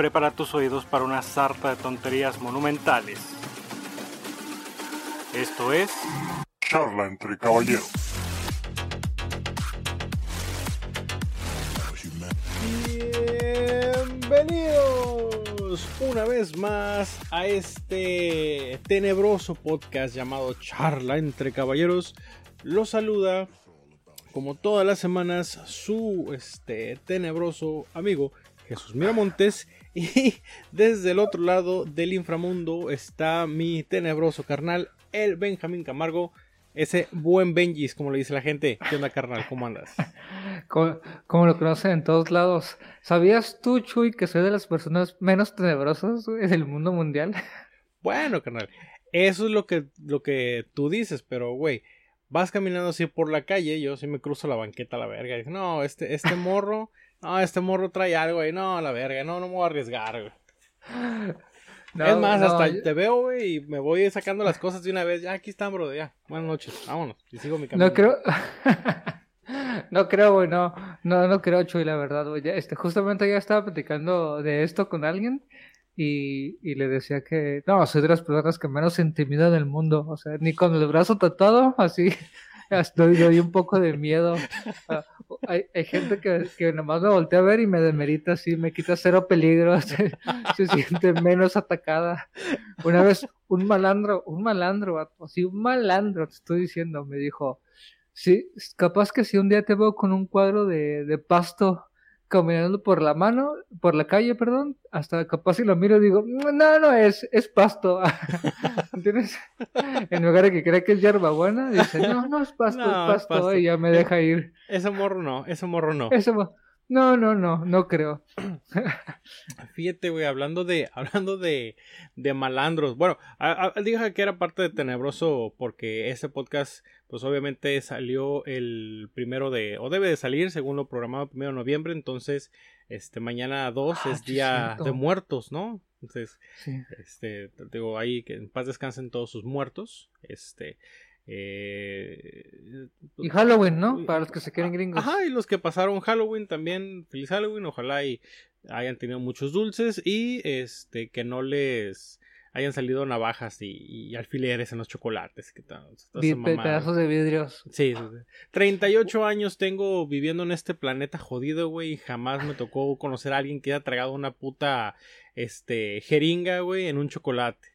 prepara tus oídos para una sarta de tonterías monumentales. Esto es... Charla entre caballeros. Bienvenidos una vez más a este tenebroso podcast llamado Charla entre caballeros. Los saluda como todas las semanas su este tenebroso amigo Jesús Miramontes y desde el otro lado del inframundo está mi tenebroso carnal el Benjamín Camargo. Ese buen Benjis, como le dice la gente. ¿Qué onda, carnal? ¿Cómo andas? Como, lo conocen en todos lados. ¿Sabías tú, Chuy, que soy de las personas menos tenebrosas del mundo mundial? Bueno, carnal. Eso es lo que, lo que tú dices, pero, güey, vas caminando así por la calle, yo sí me cruzo la banqueta a la verga. Y no, este, este morro, no, este morro trae algo, ahí, no, la verga, no, no me voy a arriesgar, güey. es más, hasta te veo, güey, y me voy sacando las cosas de una vez. Ya, aquí están, bro, ya. Buenas noches, vámonos. Y sigo mi camino. No creo. no creo, güey, no. No, no creo, Chuy, la verdad, güey. Este, justamente ya estaba platicando de esto con alguien. Y, y, le decía que no, soy de las personas que menos se intimida del mundo. O sea, ni con el brazo tatuado, así Estoy, doy un poco de miedo. Ah, hay, hay, gente que, que nomás me voltea a ver y me demerita así, me quita cero peligro, se, siente menos atacada. Una vez un malandro, un malandro, así un malandro, te estoy diciendo, me dijo, sí, capaz que si un día te veo con un cuadro de, de pasto caminando por la mano, por la calle, perdón, hasta capaz si lo miro y digo, no, no es, es pasto. ¿Entiendes? En lugar de que crea que es hierbabuena, dice, no, no es pasto, es pasto, y ya me deja ir. Ese morro no, ese morro no. Ese morro. No, no, no, no creo. Fíjate, güey, hablando de, hablando de, de malandros. Bueno, dije que era parte de Tenebroso porque ese podcast, pues obviamente salió el primero de, o debe de salir según lo programado primero de noviembre. Entonces, este, mañana 2 ah, es día de muertos, ¿no? Entonces, este, digo, ahí que en paz descansen todos sus muertos. Este, eh, y Halloween, ¿no? Para los que se quieren gringos. Ajá, y los que pasaron Halloween también, feliz Halloween, ojalá y hayan tenido muchos dulces y este que no les hayan salido navajas y, alfileres en los chocolates. Que tal, pedazos de vidrios. Sí, sí, 38 años tengo viviendo en este planeta jodido, güey, y jamás me tocó conocer a alguien que haya tragado una puta este jeringa, güey, en un chocolate.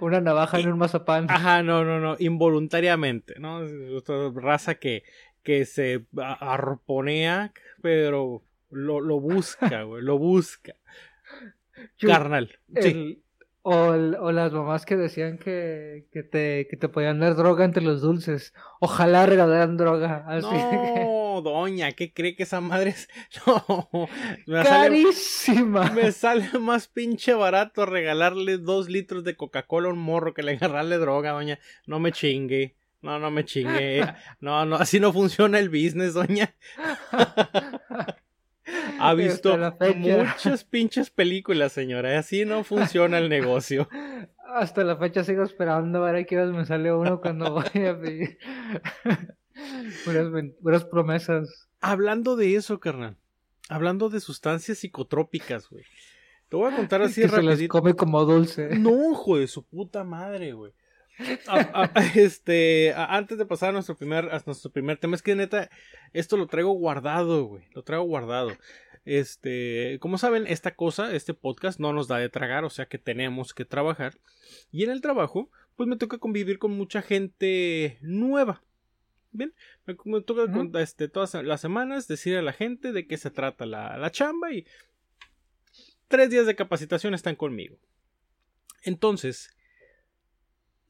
Una navaja en un mazapán. Ajá, no, no, no, involuntariamente, ¿no? Raza que, que se arponea, pero lo, lo busca, güey, lo busca. Carnal. sí. O, o, las mamás que decían que, que, te, que te podían dar droga entre los dulces. Ojalá regalaran droga. Así no, doña, ¿qué cree que esa madre es? No, me carísima. Sale, me sale más pinche barato regalarle dos litros de Coca-Cola a un morro que le agarrarle droga, doña. No me chingue. No, no me chingue. No, no, así no funciona el business, doña. Ha visto muchas pinches películas, señora. Así no funciona el negocio. Hasta la fecha sigo esperando a ver a qué me sale uno cuando voy a pedir. puras, promesas. Hablando de eso, carnal. Hablando de sustancias psicotrópicas, güey. Te voy a contar así que Se las come como dulce. No, hijo de su puta madre, güey. este, antes de pasar a nuestro primer, a nuestro primer tema, es que neta, esto lo traigo guardado, güey. Lo traigo guardado. Este, como saben, esta cosa, este podcast no nos da de tragar, o sea que tenemos que trabajar. Y en el trabajo, pues me toca convivir con mucha gente nueva. Bien, me, toca este, todas las semanas decir a la gente de qué se trata la, la chamba y tres días de capacitación están conmigo. Entonces,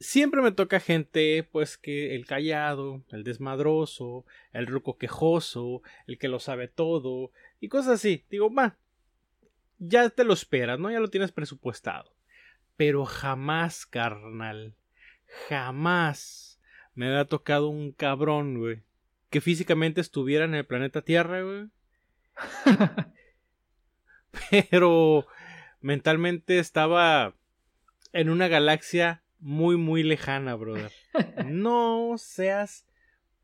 siempre me toca gente, pues que el callado, el desmadroso, el ruco quejoso, el que lo sabe todo y cosas así. Digo, va, ya te lo esperas, ¿no? Ya lo tienes presupuestado. Pero jamás, carnal, jamás me había tocado un cabrón, güey, que físicamente estuviera en el planeta Tierra, güey. Pero mentalmente estaba en una galaxia muy, muy lejana, brother. No seas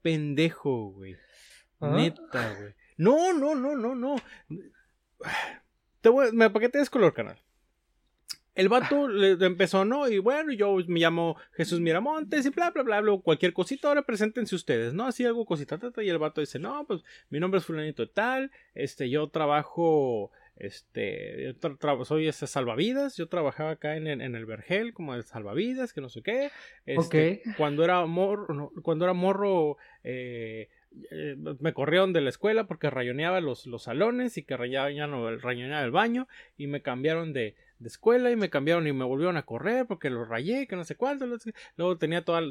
pendejo, güey. ¿Ah? Neta, güey. No, no, no, no, no. te voy, me, ¿para qué te des color, canal? El vato le empezó, ¿no? Y bueno, yo me llamo Jesús Miramontes y bla, bla, bla, bla, cualquier cosita, ahora preséntense ustedes, ¿no? Así algo cosita, tata, y el vato dice, no, pues mi nombre es fulanito tal, este, yo trabajo, este, yo tra- tra- soy ese salvavidas, yo trabajaba acá en, el- en el Vergel como el salvavidas, que no sé qué, este, cuando era morro, no, cuando era morro, eh, eh, me corrieron de la escuela porque rayoneaba los, los salones y que rayoneaba, rayoneaba el baño y me cambiaron de, de escuela y me cambiaron y me volvieron a correr porque los rayé, que no sé cuánto. Luego tenía toda,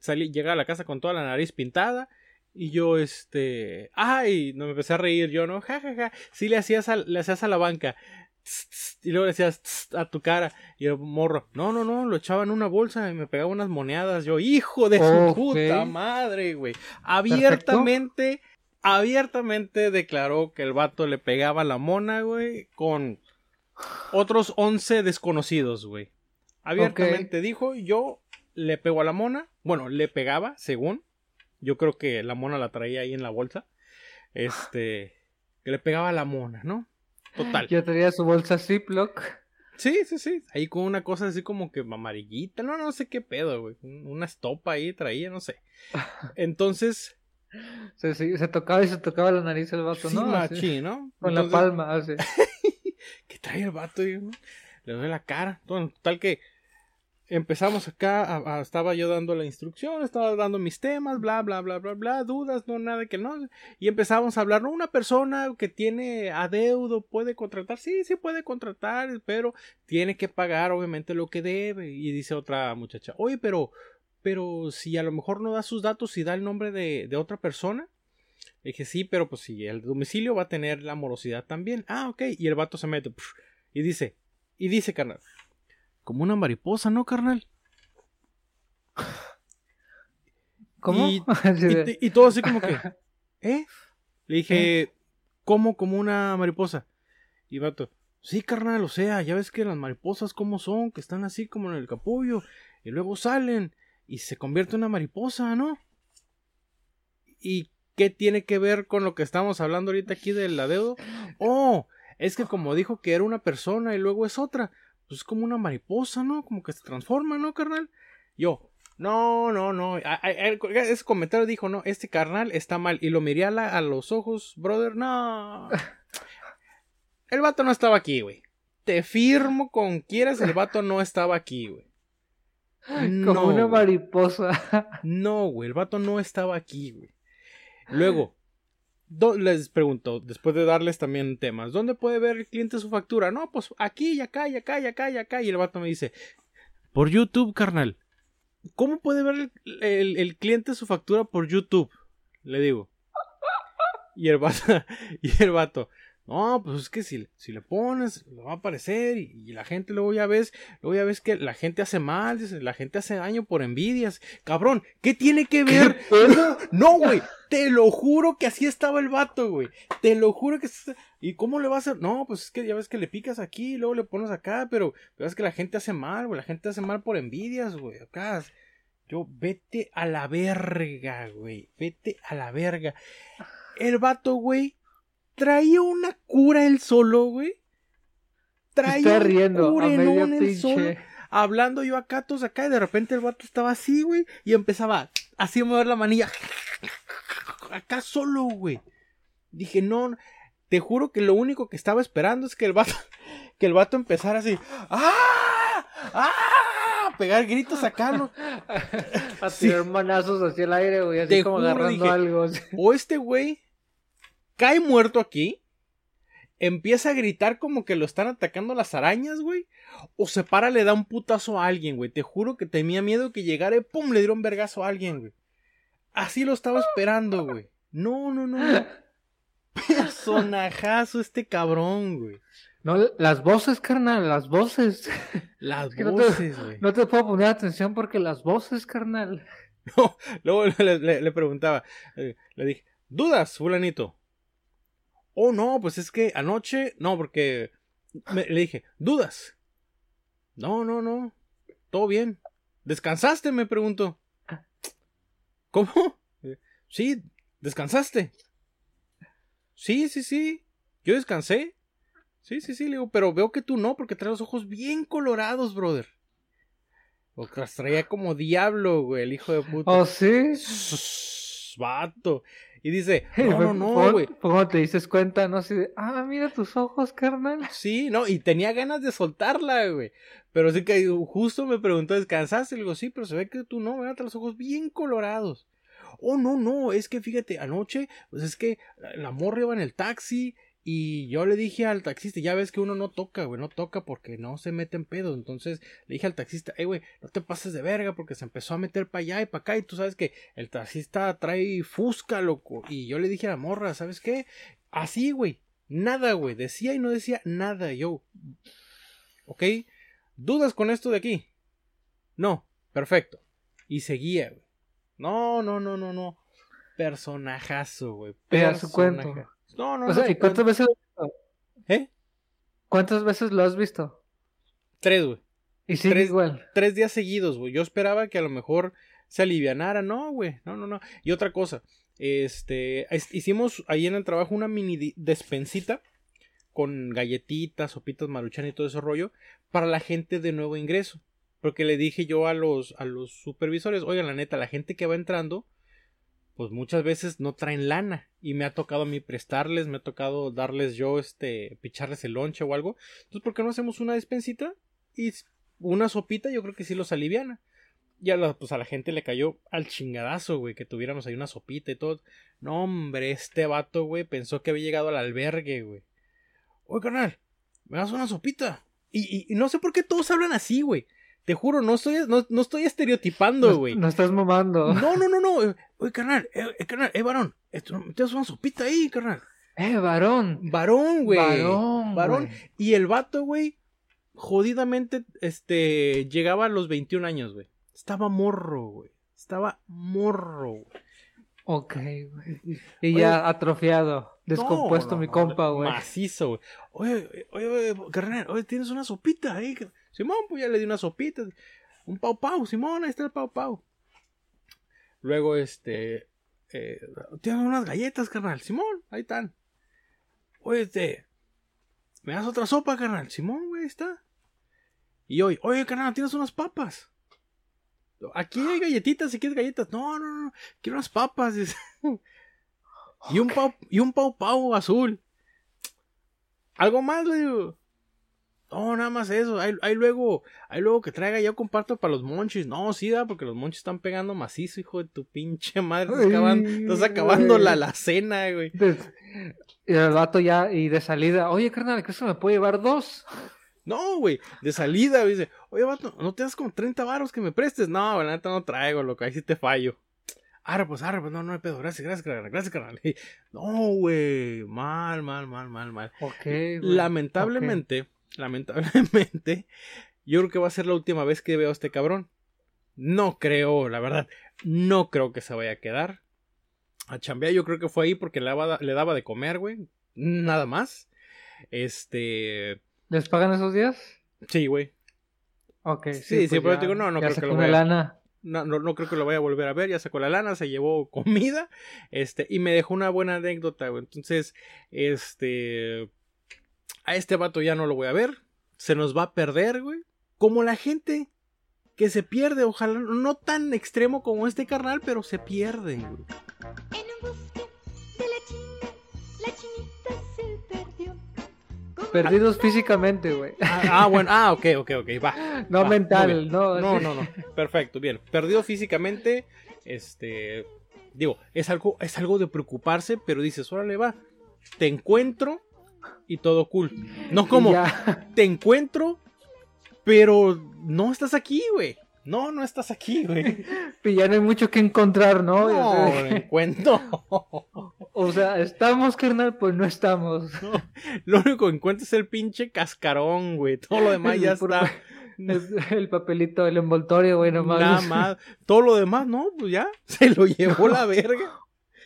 salí, llegué a la casa con toda la nariz pintada y yo, este, ay, no me empecé a reír yo, ¿no? Ja, ja, ja. Sí le hacías a, le hacías a la banca. Tss, tss, Y luego decías tss, a tu cara y el morro, no, no, no, lo echaba en una bolsa y me pegaba unas monedas. Yo, hijo de su puta madre, güey. Abiertamente, abiertamente declaró que el vato le pegaba a la mona, güey, con otros 11 desconocidos, güey. Abiertamente dijo, yo le pego a la mona. Bueno, le pegaba, según. Yo creo que la mona la traía ahí en la bolsa. Este, que le pegaba a la mona, ¿no? Total. Ya tenía su bolsa Ziploc. Sí, sí, sí. Ahí con una cosa así como que amarillita. No, no sé qué pedo, güey. Un- Una estopa ahí traía, no sé. Entonces, Se, se, se tocaba y se tocaba la nariz el vato, sí, ¿no? Machín, ¿no? Con la palma, así. ¿Qué trae el vato? Y, ¿no? Le doy la cara. Bueno, tal que empezamos acá, estaba yo dando la instrucción, estaba dando mis temas, bla, bla, bla, bla, bla, dudas, no, nada que no. Y empezamos a hablar, ¿no? Una persona que tiene adeudo puede contratar, sí, sí puede contratar, pero tiene que pagar obviamente lo que debe. Y dice otra muchacha, oye, pero, pero si a lo mejor no da sus datos y da el nombre de, de otra persona. Le dije, sí, pero pues si el domicilio va a tener la morosidad también. Ah, ok. Y el vato se mete. y dice, y dice, carnal. Como una mariposa, ¿no, carnal? ¿Cómo? Y, todo así como que, ¿eh? Le dije, ¿cómo como una mariposa? Y vato, sí, carnal, o sea, ya ves que las mariposas como son, que están así como en el capullo, y luego salen, y se convierte en una mariposa, ¿no? ¿Y qué tiene que ver con lo que estamos hablando ahorita aquí del adeudo? Oh, es que como dijo que era una persona y luego es otra, pues es como una mariposa, ¿no? Como que se transforma, ¿no, carnal? Yo, no, no, no. a- a- a- ese comentario dijo, no, este carnal está mal. Y lo miré a, la- a los ojos, brother, no. El vato no estaba aquí, güey. Te firmo con quieras, el vato no estaba aquí, güey. Como No, una güey. mariposa. No, güey, el vato no estaba aquí, güey. Luego, les pregunto, después de darles también temas, ¿dónde puede ver el cliente su factura? No, pues aquí y acá y acá y acá y acá. Y el vato me dice, por YouTube, carnal. ¿Cómo puede ver el, el- cliente su factura por YouTube? Le digo. Y el vato, y el vato, no, pues es que si, si le pones, le va a aparecer y, y la gente luego ya ves, luego ya ves que la gente hace mal, la gente hace daño por envidias. Cabrón, ¿qué tiene que ver? No, güey, te lo juro que así estaba el vato, güey. Te lo juro que... ¿Y cómo le va a hacer? No, pues es que ya ves que le picas aquí y luego le pones acá, pero, pero es que la gente hace mal, güey, la gente hace mal por envidias, güey. Acá, yo, vete a la verga, güey, vete a la verga. El vato, güey, traía una cura él solo, güey. Traía está un riendo a curenón media él solo hablando yo acá, todos acá, y de repente el vato estaba así, güey, y empezaba así a mover la manilla. Acá solo, güey. Dije, no, te juro que lo único que estaba esperando es que el vato, que el vato empezara así, ¡ah! ¡ah! a pegar gritos acá, ¿no? A Sí. tirar manazos hacia el aire, güey, así Te como juro, agarrando dije, algo. O este güey cae muerto aquí, empieza a gritar como que lo están atacando las arañas, güey. O se para, le da un putazo a alguien, güey. Te juro que tenía miedo que llegara y pum, le diera un vergazo a alguien, güey. Así lo estaba esperando, güey. No, no, no. Personajazo este cabrón, güey. No, las voces, carnal, las voces. Las que no voces, güey. No te puedo poner atención porque las voces, carnal. Luego le, le- le preguntaba, eh, le dije, ¿dudas, fulanito? Oh, no, pues es que anoche, no, porque me- le dije, ¿dudas? No, no, no, todo bien. ¿Descansaste? Me preguntó. ¿Cómo? Sí, ¿descansaste? Sí, sí, sí, yo descansé. Sí, sí, sí, le digo, pero veo que tú no, porque traes los ojos bien colorados, brother. O traía como diablo, güey, el hijo de puta. ¿Oh, sí? Vato. Y dice, no, no, ¿Cómo- no, güey. ¿Cómo te dices cuenta, no? Así de, ah, mira tus ojos, carnal. Sí, no, y tenía ganas de soltarla, güey. Pero sí que justo me preguntó, ¿descansaste? Le digo, sí, pero se ve que tú no. Traes los ojos bien colorados. Oh, no, no, es que fíjate, anoche, pues es que la morra iba en el taxi y yo le dije al taxista, ya ves que uno no toca, güey, no toca porque no se mete en pedo. Entonces le dije al taxista, hey, güey, no te pases de verga porque se empezó a meter para allá y para acá y tú sabes que el taxista trae fusca, loco. Y yo le dije a la morra, ¿sabes qué? Así, güey, nada, güey, decía y no decía nada. Yo, ¿ok? ¿Dudas con esto de aquí? No, perfecto. Y seguía, güey. No, no, no, no, no. Personajazo, güey. Te No, no, O no. sea, ¿y cuántas veces, lo has visto? ¿Eh? cuántas veces lo has visto? Tres, güey. Y sigue Tres- igual. Tres días seguidos, güey. Yo esperaba que a lo mejor se alivianara. No, güey. No, no, no. Y otra cosa. Este. es- Hicimos ahí en el trabajo una mini despensita con galletitas, sopitas maruchan y todo ese rollo para la gente de nuevo ingreso. Porque le dije yo a los, a los supervisores, oigan, la neta, la gente que va entrando, pues muchas veces no traen lana. Y me ha tocado a mí prestarles, me ha tocado darles yo, este, picharles el lonche o algo. Entonces, ¿por qué no hacemos una despensita? Y una sopita, yo creo que sí los aliviana. Y a la, pues a la gente le cayó al chingadazo, güey, que tuviéramos ahí una sopita y todo. No, hombre, este vato, güey, pensó que había llegado al albergue, güey. Oye, carnal, me das una sopita. Y, y- y no sé por qué todos hablan así, güey. Te juro, no estoy, no, no estoy estereotipando, güey. no estás mamando. No, no, no, no. Oye, carnal, eh, eh, carnal, eh, varón. Das una sopita ahí, carnal. Eh, varón. Varón, güey. Varón. Varón. Y el vato, güey, jodidamente, este, llegaba a los 21 años, güey. Estaba morro, güey. Estaba morro, güey. Ok, güey. Y Oye, ya atrofiado. Descompuesto No, no, mi compa, güey. Macizo, güey. Oye, oye, oye, carnal, oye, tienes una sopita ahí. Simón, pues ya le di una sopita. Un pau pau, Simón, ahí está el pau pau. Luego, este, eh, tienes unas galletas, carnal. Simón, ahí están. Oye, este, ¿me das otra sopa, carnal? Simón, güey, ahí está. Y hoy, oye, carnal, tienes unas papas. Aquí hay galletitas, si quieres galletas. No, no, no, quiero unas papas. Y un pau, y un pau pau azul. Algo más, le digo. No, nada más eso. Ahí, ahí luego, ahí luego que traiga, yo comparto para los monchis. No, sí, da, porque los monchis están pegando macizo, hijo de tu pinche madre. Estás, Ay, acabando, estás acabando güey. la, la cena, güey. Y el vato ya, y de salida, oye, carnal, ¿crees que me puede llevar dos? No, güey, de salida, dice, oye, vato, ¿no te das como 30 varos que me prestes? No, la neta no traigo, loco, ahí sí te fallo. Arre, pues, arre, pues, no, no hay pedo, gracias, gracias, carnal, gracias, carnal. No, güey, mal, mal, mal, mal, mal. Ok, güey. Lamentablemente, lamentablemente, yo creo que va a ser la última vez que veo a este cabrón. No creo, la verdad, no creo que se vaya a quedar. A chambear yo creo que fue ahí porque le daba, le daba de comer, güey. Nada más. Este... ¿Les pagan esos días? Sí, güey. Ok, sí. Sí, sí, pues pero ya- digo, no, no creo que lo vaya- lana. No, no, no creo que lo vaya a volver a ver. Ya sacó la lana, se llevó comida. Este, y me dejó una buena anécdota, güey. Entonces, este. A este vato ya no lo voy a ver. Se nos va a perder, güey. Como la gente que se pierde, ojalá no tan extremo como este carnal, pero se pierden, güey. Perdidos físicamente, güey. Ah, ah, bueno, ah, ok, ok, ok, va. No Va, mental, no. No, no, no. Perfecto, bien. Perdido físicamente, este, digo, es algo, es algo de preocuparse, pero dices, órale, va, te encuentro y todo cool. No como, ya. te encuentro, pero no estás aquí, güey. No, no estás aquí, güey. Y ya no hay mucho que encontrar, ¿no? No, encuentro. O sea, estamos, carnal, pues no estamos. Lo único que encuentro es el pinche cascarón, güey. Todo lo demás ya está. El, el papelito, el envoltorio, güey, nomás. Nada más. Todo lo demás, no, pues ya. Se lo llevó la verga.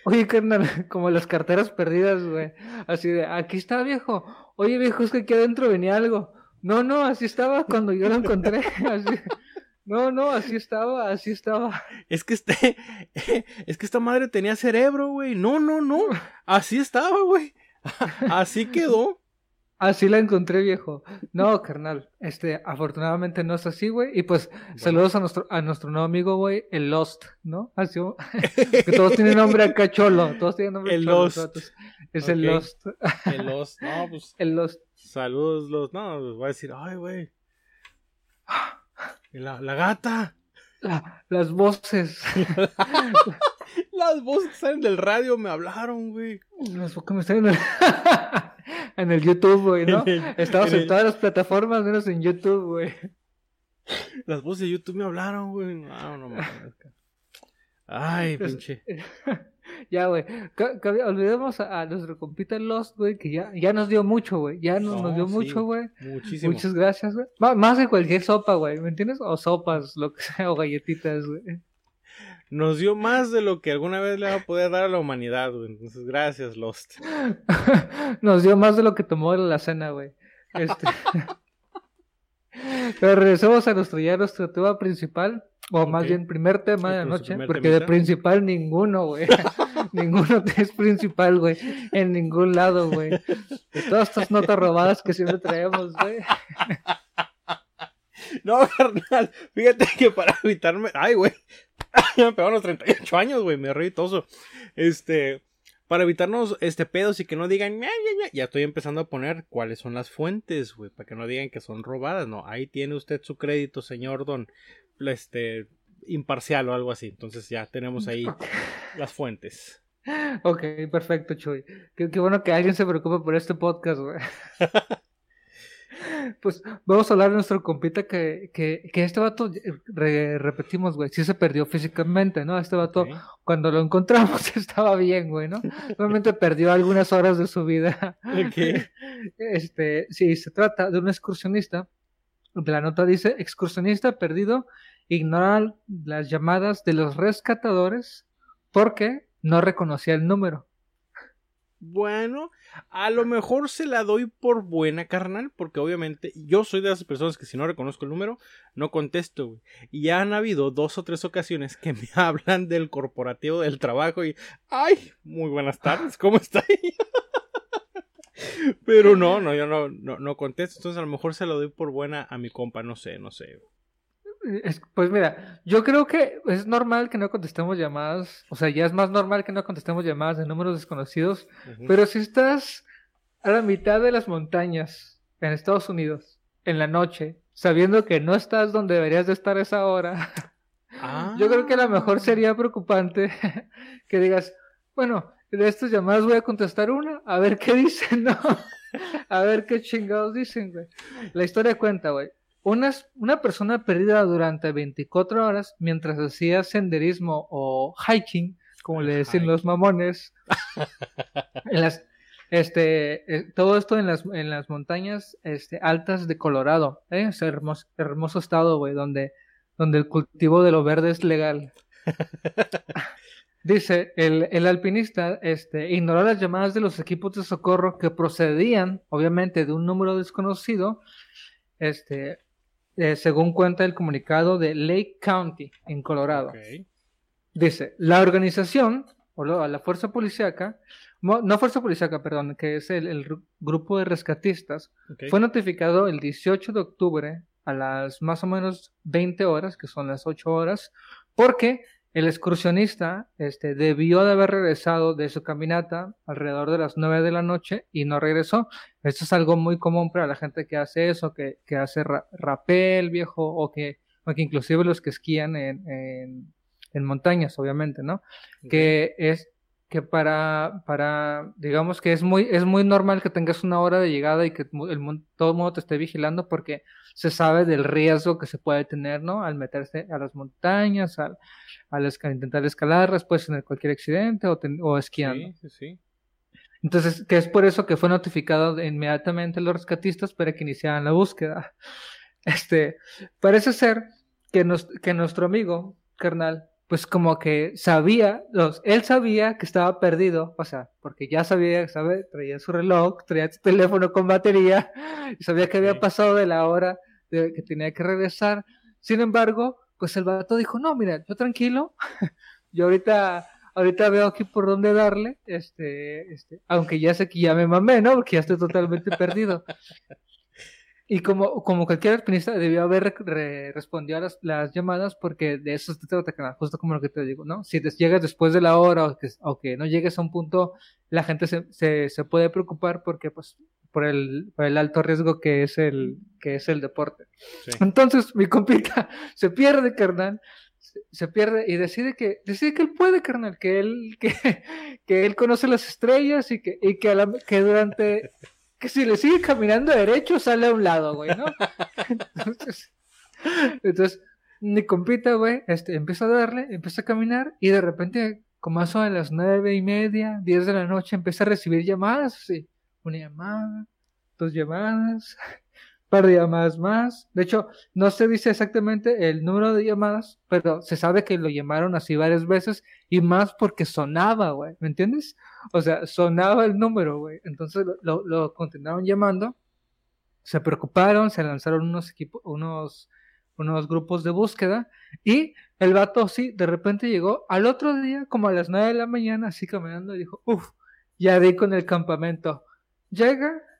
Oye, carnal, como las carteras perdidas, güey. Así de, aquí está, viejo. Oye, viejo, es que aquí adentro venía algo. No, no, así estaba cuando yo lo encontré. Así. No, no, así estaba, así estaba. Es que este. Es que esta madre tenía cerebro, güey. No, no, no. Así estaba, güey. Así quedó. Así la encontré, viejo. No, carnal. Este, afortunadamente no es así, güey. Y pues, saludos a nuestro, a nuestro nuevo amigo, güey, el Lost, ¿no? Así, que todos tienen nombre acá cholo. Todos tienen nombre El cholo, Lost. Es el. Lost. El Lost. No, pues. El Lost. Saludos, los. No, les voy a decir, ay, güey. La, la gata. La- las voces. Las voces que salen del radio me hablaron, güey. Las voces que me están en el, en el YouTube, güey, ¿no? El- Estamos en en, el- todas las plataformas, menos en YouTube, güey. Las voces de YouTube me hablaron, güey. No, no mames. Ay, Pues, pinche. Ya, güey. Olvidemos a, a nuestro compita Lost, güey, que ya, ya nos dio mucho, güey. Ya nos, No, nos dio sí. mucho, güey. Muchísimo. Muchas gracias, güey. Más de cualquier sopa, güey, ¿me entiendes? O sopas, lo que sea, o galletitas, güey. Nos dio más de lo que alguna vez le va a poder dar a la humanidad, güey. Entonces, gracias, Lost. Nos dio más de lo que tomó la cena, güey. Este... Pero regresemos a nuestro ya nuestro tema principal, o más bien primer tema de la noche, porque de principal ninguno, güey. ninguno es principal, güey, en ningún lado, güey. De todas estas notas robadas que siempre traemos, güey. No, carnal. Fíjate que para evitarme. Ay, güey. Me pegaron los 38 años, güey. Me reí toso. Este. Para evitarnos este pedos y que no digan. "Ña, ña, ña", Ya estoy empezando a poner cuáles son las fuentes, güey. Para que no digan que son robadas. No, ahí tiene usted su crédito, señor Don. Este. Imparcial o algo así. Entonces ya tenemos ahí las fuentes. Ok, perfecto, Chuy. Qué, qué bueno que alguien se preocupe por este podcast, güey. Pues vamos a hablar de nuestro compita que, que, que este vato, re- repetimos, güey, sí se perdió físicamente, ¿no? Este vato, cuando lo encontramos estaba bien, güey, ¿no? Solamente perdió algunas horas de su vida. Ok. Este, sí, se trata de un excursionista. De la nota dice, excursionista perdido, ignora las llamadas de los rescatadores porque no reconocía el número. Bueno, a lo mejor se la doy por buena, carnal, porque obviamente yo soy de esas personas que si no reconozco el número, no contesto, güey. Y ya han habido dos o tres ocasiones que me hablan del corporativo del trabajo y, ay, muy buenas tardes, ¿cómo está? Pero no, no, yo no, no, no contesto, entonces a lo mejor se la doy por buena a mi compa, no sé, no sé. Pues mira, yo creo que es normal que no contestemos llamadas, o sea, ya es más normal que no contestemos llamadas de números desconocidos, pero si estás a la mitad de las montañas en Estados Unidos, en la noche, sabiendo que no estás donde deberías de estar a esa hora, Ah. yo creo que a lo mejor sería preocupante que digas, bueno, de estas llamadas voy a contestar una, a ver qué dicen, ¿no? A ver qué chingados dicen, güey. La historia cuenta, güey. Una, una persona perdida durante 24 horas mientras hacía senderismo o hiking, como le decían Hiking. los mamones, en las, este, eh, todo esto en las, en las montañas este, altas de Colorado, ¿eh? Es hermoso, hermoso estado, güey, donde, donde el cultivo de lo verde es legal. Dice, el, el alpinista este, ignoró las llamadas de los equipos de socorro que procedían, obviamente, de un número desconocido, este, eh, según cuenta el comunicado de Lake County, en Colorado. Dice, la organización, o lo- la fuerza policíaca, no fuerza policíaca, perdón, que es el, el gru- grupo de rescatistas, fue notificado el 18 de octubre a las más o menos 20 horas, que son las 8 horas, porque el excursionista este, debió de haber regresado de su caminata alrededor de las 9 de la noche y no regresó. Esto es algo muy común para la gente que hace eso, que, que hace ra- rapel viejo o que, o que inclusive los que esquían en, en, en montañas, obviamente, ¿no? que es que para, para, digamos que es muy, es muy normal que tengas una hora de llegada y que el, mun- todo el mundo te esté vigilando porque se sabe del riesgo que se puede tener, ¿no? Al meterse a las montañas, al, al esca- intentar escalarlas, puedes tener cualquier accidente o, ten- o esquiando. Sí, sí, sí. Entonces, que es por eso que fue notificado inmediatamente los rescatistas para que iniciaran la búsqueda. Este, parece ser que, nos, que nuestro amigo, carnal, pues como que sabía, los, él sabía que estaba perdido, o sea, porque ya sabía, sabe, traía su reloj, traía su teléfono con batería, y sabía que había pasado de la hora de que tenía que regresar. Sin embargo, pues el vato dijo, no, mira, yo tranquilo, yo ahorita, ahorita veo aquí por dónde darle, este, este, aunque ya sé que ya me mamé, ¿no? Porque ya estoy totalmente perdido. Y como, como cualquier alpinista debió haber re- re- respondido a las, las llamadas porque de eso se trata, canal, justo como lo que te digo, ¿no? Si des- llegas después de la hora o que, o que no llegues a un punto, la gente se, se, se puede preocupar porque, pues, por el, por el alto riesgo que es el, que es el deporte. Sí. Entonces, mi compita se pierde, carnal, se, se pierde y decide que, decide que él puede, carnal, que él, que, que él conoce las estrellas y que, y que, a la- que durante, que si le sigue caminando derecho sale a un lado, güey, ¿no? Entonces, entonces mi compita, güey, este, empieza a darle, empieza a caminar y de repente, como eso a las nueve y media, diez de la noche, empieza a recibir llamadas, así, una llamada, dos llamadas, de llamadas más. De hecho, no se dice exactamente el número de llamadas, pero se sabe que lo llamaron así varias veces y más porque sonaba, güey, ¿me entiendes? O sea, sonaba el número, güey. Entonces lo, continuaron llamando, se preocuparon, se lanzaron unos equipos, unos, grupos de búsqueda y el vato sí, de repente llegó al otro día, como a las nueve de la mañana, así caminando y dijo, uff, ya di con el campamento. Llega, le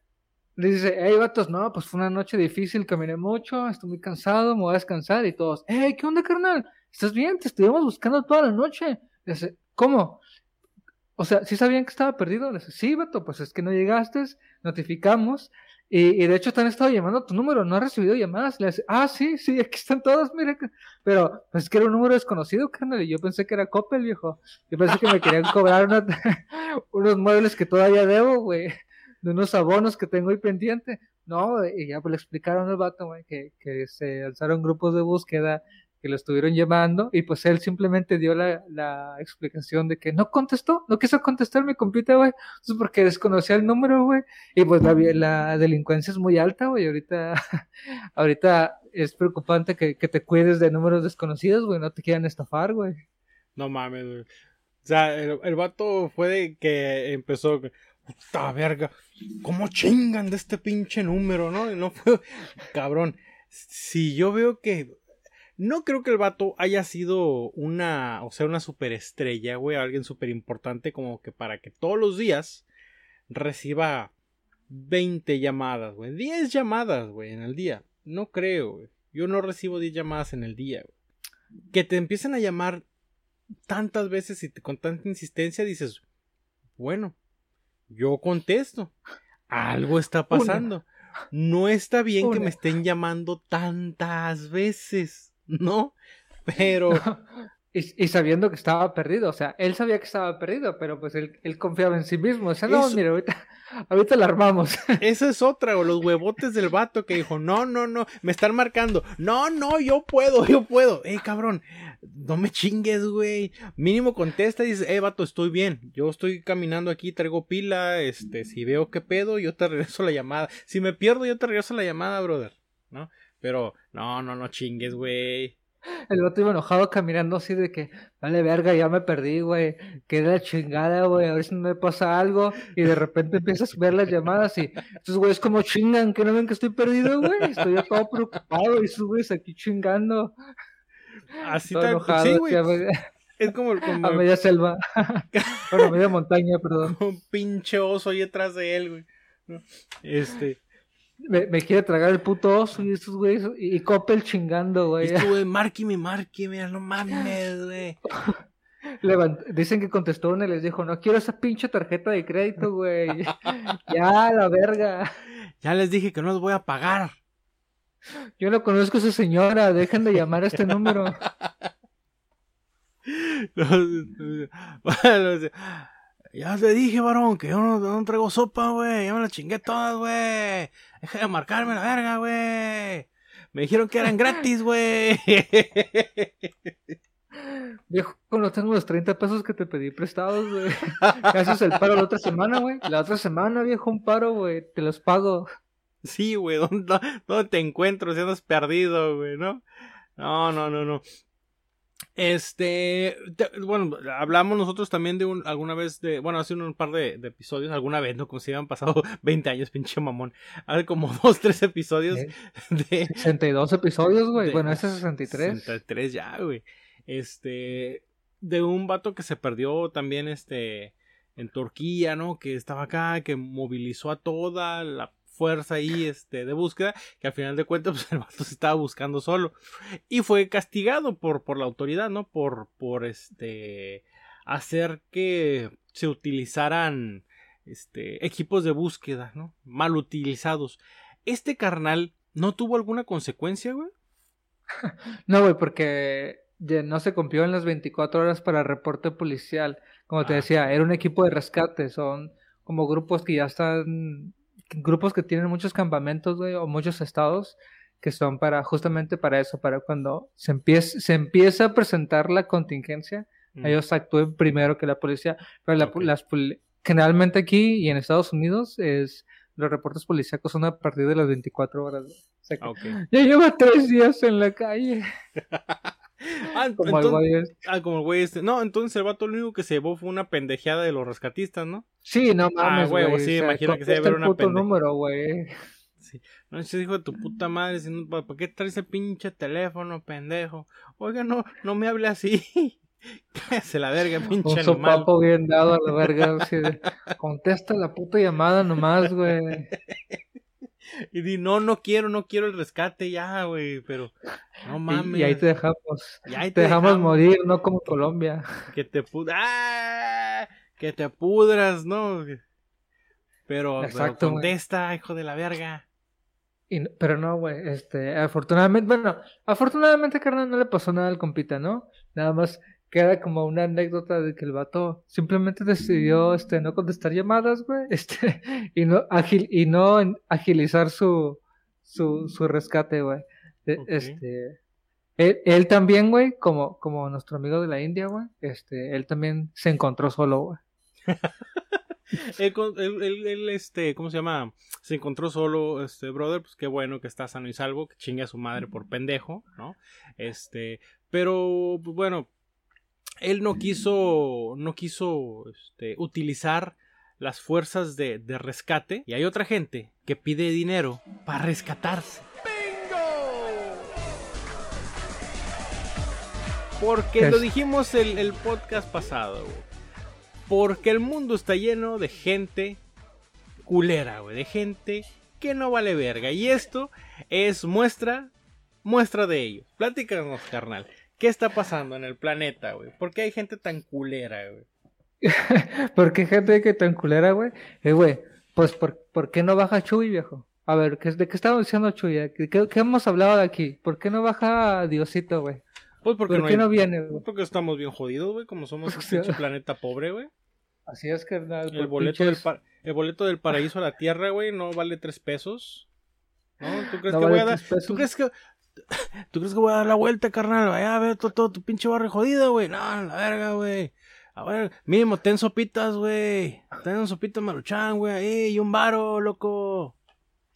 dice, hey vatos, no, pues fue una noche difícil, caminé mucho, estoy muy cansado, me voy a descansar y todos, hey, ¿qué onda, carnal? ¿Estás bien? Te estuvimos buscando toda la noche. Le dice, ¿cómo? O sea, ¿sí sabían que estaba perdido? Le dice, sí, vato, pues es que no llegaste, notificamos. Y, de hecho te han estado llamando a tu número, no has recibido llamadas. Le dice, ah, sí, sí, aquí están todas, mira. que-". Pero pues es que era un número desconocido, carnal, y yo pensé que era Coppel, viejo. Yo pensé que me querían cobrar unos muebles que todavía debo, güey, de unos abonos que tengo ahí pendiente. No, y ya pues le explicaron al vato, güey, que, que se alzaron grupos de búsqueda, que lo estuvieron llamando, y pues él simplemente dio la, la explicación de que no contestó, no quiso contestar mi compita, güey, entonces porque desconocía el número, güey, y pues la, la delincuencia es muy alta, güey, ahorita, ahorita es preocupante que, que te cuides de números desconocidos, güey, no te quieran estafar, güey. No mames, güey. O sea, el, el vato fue de que empezó. Puta verga. ¿Cómo chingan de este pinche número, no? No. Cabrón. Si yo veo que. No creo que el vato haya sido una. O sea, una superestrella, güey. Alguien súper importante, como que para que todos los días reciba 20 llamadas, güey. 10 llamadas, güey, en el día. No creo, güey. Yo no recibo 10 llamadas en el día. Que te empiecen a llamar tantas veces y con tanta insistencia dices, bueno, yo contesto. Algo está pasando. No está bien que me estén llamando tantas veces, ¿no? Pero Y, y sabiendo que estaba perdido, o sea, él sabía que estaba perdido, pero pues él, él confiaba en sí mismo. O sea, no, Eso- mira, ahorita, ahorita la armamos. esa es otra, o los huevotes del vato que dijo, no, no, no, me están marcando. No, no, yo puedo, yo puedo. Eh, cabrón, no me chingues, güey. Mínimo contesta y dices, eh, vato, estoy bien. Yo estoy caminando aquí, traigo pila. Este, si veo qué pedo, yo te regreso la llamada. Si me pierdo, yo te regreso la llamada, brother. ¿No? Pero, no, no, no chingues, güey. El otro iba enojado caminando así de que, vale verga, ya me perdí, güey. Que la chingada, güey, a ver si no me pasa algo. Y de repente empiezas a ver las llamadas y estos güeyes como chingan, que no ven que estoy perdido, güey. Estoy ya todo preocupado y esos güeyes aquí chingando. Así todo enojado, Sí, güey. Es como, como a media selva. bueno, media montaña, perdón. un pinche oso ahí atrás de él, güey. Este. Me, me quiere tragar el puto oso y estos güeyes. Y, y Coppel chingando, güey. este, güey, márqueme, márqueme, no mames, güey. Levant- Dicen que contestó uno y les dijo, no quiero esa pinche tarjeta de crédito, güey. ya, la verga. Ya les dije que no los voy a pagar. Yo no conozco a esa señora, dejen de llamar a este número. Bueno, ya te dije, varón, que yo no, no traigo sopa, güey. Ya me la chingué todas, güey. Deja de marcarme la verga, güey. Me dijeron que eran gratis, güey. Viejo, no tengo los 30 pesos que te pedí prestados, güey. ¿Qué haces el paro la otra semana, güey? La otra semana, viejo, un paro, güey. Te los pago. Sí, güey, ¿dónde, dónde te encuentro si andas perdido, güey, no? No, no, no, no. Este, te- bueno, hablamos nosotros también de un, alguna vez de, bueno, hace un, un par de, de episodios, alguna vez, ¿no? Como si pasado 20 años, pinche mamón. Hace como dos, tres episodios Eh, de, 62 episodios, güey. Bueno, ese es 63. 63 ya, güey. Este, de un vato que se perdió también este en Turquía, ¿no? Que estaba acá, que movilizó a toda la fuerza ahí este de búsqueda, que al final de cuentas pues, el vato se estaba buscando solo y fue castigado por por la autoridad, ¿no? Por por este hacer que se utilizaran este equipos de búsqueda, ¿no? Mal utilizados. Este carnal no tuvo alguna consecuencia, güey. No, güey, porque ya no se cumplió en las 24 horas para reporte policial. Como te Ah. decía, era un equipo de rescate. Son como grupos que ya están. Grupos que tienen muchos campamentos, güey, o muchos estados que son para justamente para eso, para cuando se empieza, se empieza a presentar la contingencia, Mm. ellos actúen primero que la policía. Pero la- Ok. las generalmente aquí y en Estados Unidos es los reportes policíacos son a partir de las 24 horas. güey. O sea que ok. ya lleva tres días en la calle. Ah, Como el entonces- güey este. ah, como el güey este. No, entonces el vato lo único que se llevó fue una pendejeada de los rescatistas, ¿no? Sí, no Ah, mames, huevo, güey. sí, o sea, imagino que se debe ver el una puto pende- número, güey. No, ese hijo de tu puta madre, si no, ¿para qué traes ese pinche teléfono, pendejo? Oiga, no, no me hable así. Cállese la verga, pinche Un sopapo bien dado a la verga. de, Contesta la puta llamada nomás, güey. Y di, no, no quiero, no quiero el rescate ya, güey, pero no mames. Y, y ahí te dejamos. Y ahí Te dejamos morir, no como Colombia. Que te pudras. ¡Ah! Que te pudras, ¿no? Pero, pero Exacto, güey. contesta, hijo de la verga. Y pero no, güey, este, afortunadamente, bueno, afortunadamente, carnal, no le pasó nada al compita, ¿no? Nada más queda como una anécdota de que el vato simplemente decidió, este, no contestar llamadas, güey, este, y no, agil, y no agilizar su, su, su rescate, güey. Ok. Este, él, él también, güey, como, como nuestro amigo de la India, güey, este, él también se encontró solo, güey. Él- él- él, este, ¿cómo se llama? Se encontró solo, este, brother, pues qué bueno que está sano y salvo, que chingue a su madre por pendejo, ¿no? Este, pero, pues, bueno, él no quiso, no quiso, este, utilizar las fuerzas de, de rescate y hay otra gente que pide dinero para rescatarse. Porque lo dijimos el, el podcast pasado, güey. Porque el mundo está lleno de gente culera, güey. De gente que no vale verga. Y esto es muestra, muestra de ello. Platícanos, carnal. ¿Qué está pasando en el planeta, güey? ¿Por qué hay gente tan culera, güey? Porque gente que tan culera, güey. Eh, güey, pues, ¿por, por qué no baja Chuy, viejo? A ver, ¿qué, ¿de qué estamos diciendo Chuy? ¿De ¿Qué, qué, qué hemos hablado de aquí? ¿Por qué no baja Diosito, güey? Pues porque ¿Por no, qué hay- no viene, güey? Porque estamos bien jodidos, güey. Como somos un pinche planeta pobre, güey. Así es, carnal. El por boleto, del pinches- pa- el boleto del paraíso a la tierra, güey, no vale tres pesos. ¿No? ¿Tú crees No que vale voy a dar? ¿Tú crees que.? ¿Tú crees que voy a dar la vuelta, carnal? Vaya a ver todo, todo tu pinche barrio jodido, güey. No, la verga, güey. A ver, mínimo, ten sopitas, güey. Ten sopitas maruchan, güey. ahí, Y un varo, loco.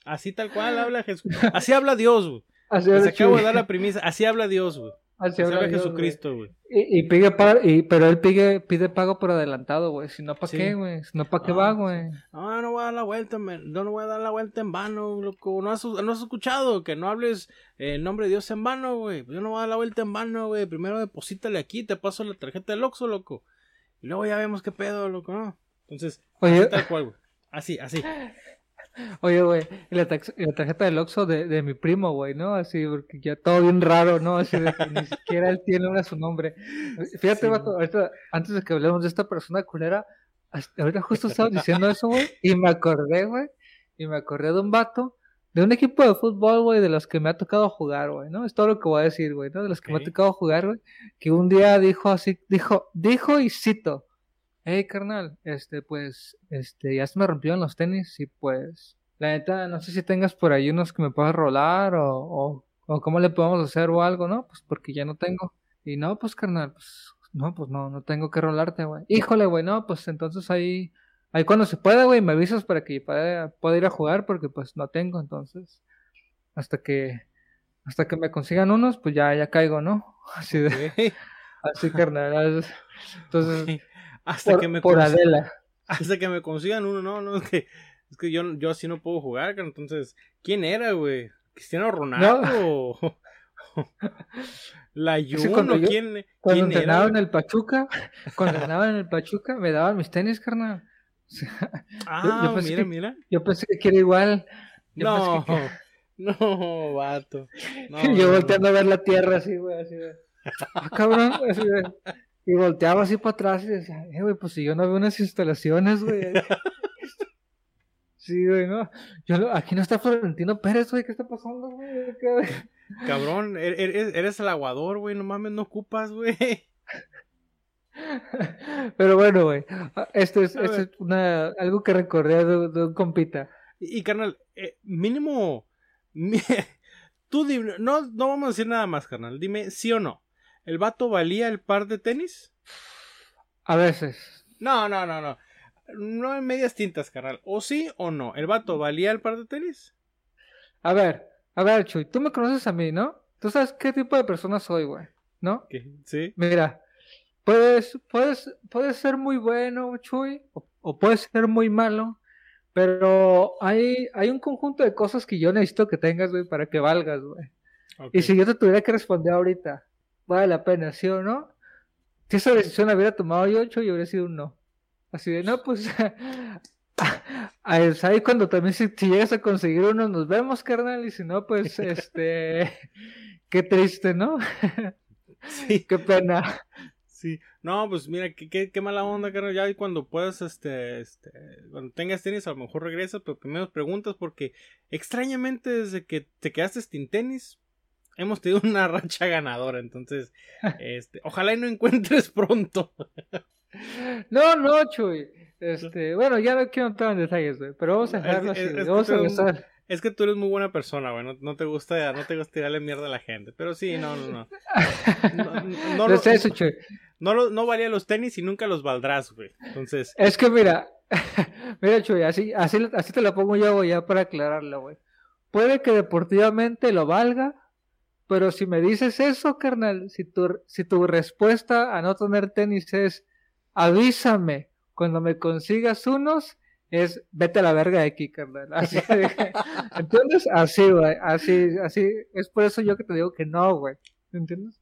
Así tal cual habla Jesús. Así habla Dios, güey. Así Les acabo de dar la premisa. Así habla Dios, güey. Así habla Dios, Jesucristo, güey. Y, y pide pa- y, pero él pide, pide pago por adelantado, güey. Si no, ¿para Sí. qué, güey? Si no, ¿para qué Ah, va, güey? No, no voy a dar la vuelta. Yo no voy a dar la vuelta en vano, loco. ¿No has, no has escuchado que no hables eh, en nombre de Dios en vano, güey? Yo no voy a dar la vuelta en vano, güey. Primero deposítale aquí, te paso la tarjeta del Oxxo, loco. Y luego ya vemos qué pedo, loco, ¿no? Entonces, Oye. tal cual, güey. Así, así. Oye, güey, la, tarjeta del Oxxo de, de mi primo, güey, ¿no? Así, porque ya todo bien raro, ¿no? Así de que ni siquiera él tiene una su nombre. Fíjate, Sí, vato, ahorita, antes de que hablemos de esta persona culera, ahorita justo estaba diciendo eso, güey, y me acordé, güey, y me acordé de un vato, de un equipo de fútbol, güey, de los que me ha tocado jugar, güey, ¿no? Es todo lo que voy a decir, güey, ¿no? De los que me ha tocado jugar, güey, que un día dijo así, dijo, dijo y cito, hey, carnal, este, pues, este, ya se me rompieron los tenis y pues, la neta, no sé si tengas por ahí unos que me puedas rolar o, o, o cómo le podemos hacer o algo, ¿no? Pues porque ya no tengo. Y no, pues, carnal, pues, no, pues no, no tengo que rolarte, güey. Híjole, güey, no, pues entonces ahí, ahí cuando se pueda, güey, me avisas para que pueda, pueda ir a jugar porque pues no tengo, entonces, hasta que, hasta que me consigan unos, pues ya, ya caigo, ¿no? Así de, así, carnal. es- Entonces, Hasta por, que me por cons- Adela. Hasta que me consigan uno, no, no, es que, es que yo, yo así no puedo jugar, entonces, ¿quién era, güey? ¿Cristiano Ronaldo? La que cuando Juno, yo- ¿quién, Cuando quién era? entrenaba en el Pachuca, cuando entrenaba en el Pachuca, me daban mis tenis, carnal. O sea, Ah, yo mira, que- mira. yo pensé que era igual. Yo No, no, vato. No, que- no, yo no. volteando a ver la tierra así, güey, así de... Ah, cabrón, así de... Y volteaba así para atrás y decía, eh, güey, pues si yo no veo unas instalaciones, güey. Sí, güey, no. Yo aquí no está Florentino Pérez, güey, ¿qué está pasando, güey? ¿Qué- Cabrón, er- eres, eres el aguador, güey. No mames, no ocupas, güey. Pero bueno, güey. Esto es, esto es una, algo que recordé de, de un compita. Y, y, carnal, eh, mínimo. Tú dime, no, no vamos a decir nada más, carnal. Dime sí o no. ¿El vato valía el par de tenis? A veces. No, no, no, no. No en medias tintas, carnal. O sí o no. ¿El vato valía el par de tenis? A ver, a ver, Chuy, tú me conoces a mí, ¿no? Tú sabes qué tipo de persona soy, güey, ¿no? ¿Qué? ¿Sí? Mira, puedes, puedes, puedes ser muy bueno, Chuy, o, o puedes ser muy malo, pero hay, hay un conjunto de cosas que yo necesito que tengas, güey, para que valgas, güey. Y si yo te tuviera que responder ahorita, ¿vale la pena, sí o no? Si esa decisión la hubiera tomado yo, Chuy, habría sido un no. Así de, no, pues, ahí cuando también si, si llegas a conseguir uno, nos vemos, carnal, y si no, pues, este, qué triste, ¿no? Sí, Qué pena. sí. No, pues mira, qué, qué, qué mala onda, carnal. Ya y cuando puedas, este, este, cuando tengas tenis, a lo mejor regresas, pero primero preguntas porque extrañamente desde que te quedaste sin tenis, hemos tenido una racha ganadora. Entonces, este, ojalá y no encuentres pronto. No, no, Chuy. Este, bueno, ya no quiero entrar en detalles, güey, pero vamos a dejarlo es- así, es vamos a tú- besar. Es que tú eres muy buena persona, güey. No, no te gusta, no te gusta tirarle mierda a la gente. Pero sí, no, no, no. No, no, eso, Chuy. no valía los tenis y nunca los valdrás, güey. Entonces, Es que mira, mira, Chuy, así, así, así te lo pongo yo, güey, ya para aclararlo, güey. Puede que deportivamente lo valga, pero si me dices eso, carnal, si tu, si tu respuesta a no tener tenis es avísame cuando me consigas unos, es vete a la verga de aquí, carnal. Así de- ¿Entiendes? Así, güey, así, así, es por eso yo que te digo que no, güey. ¿Entiendes?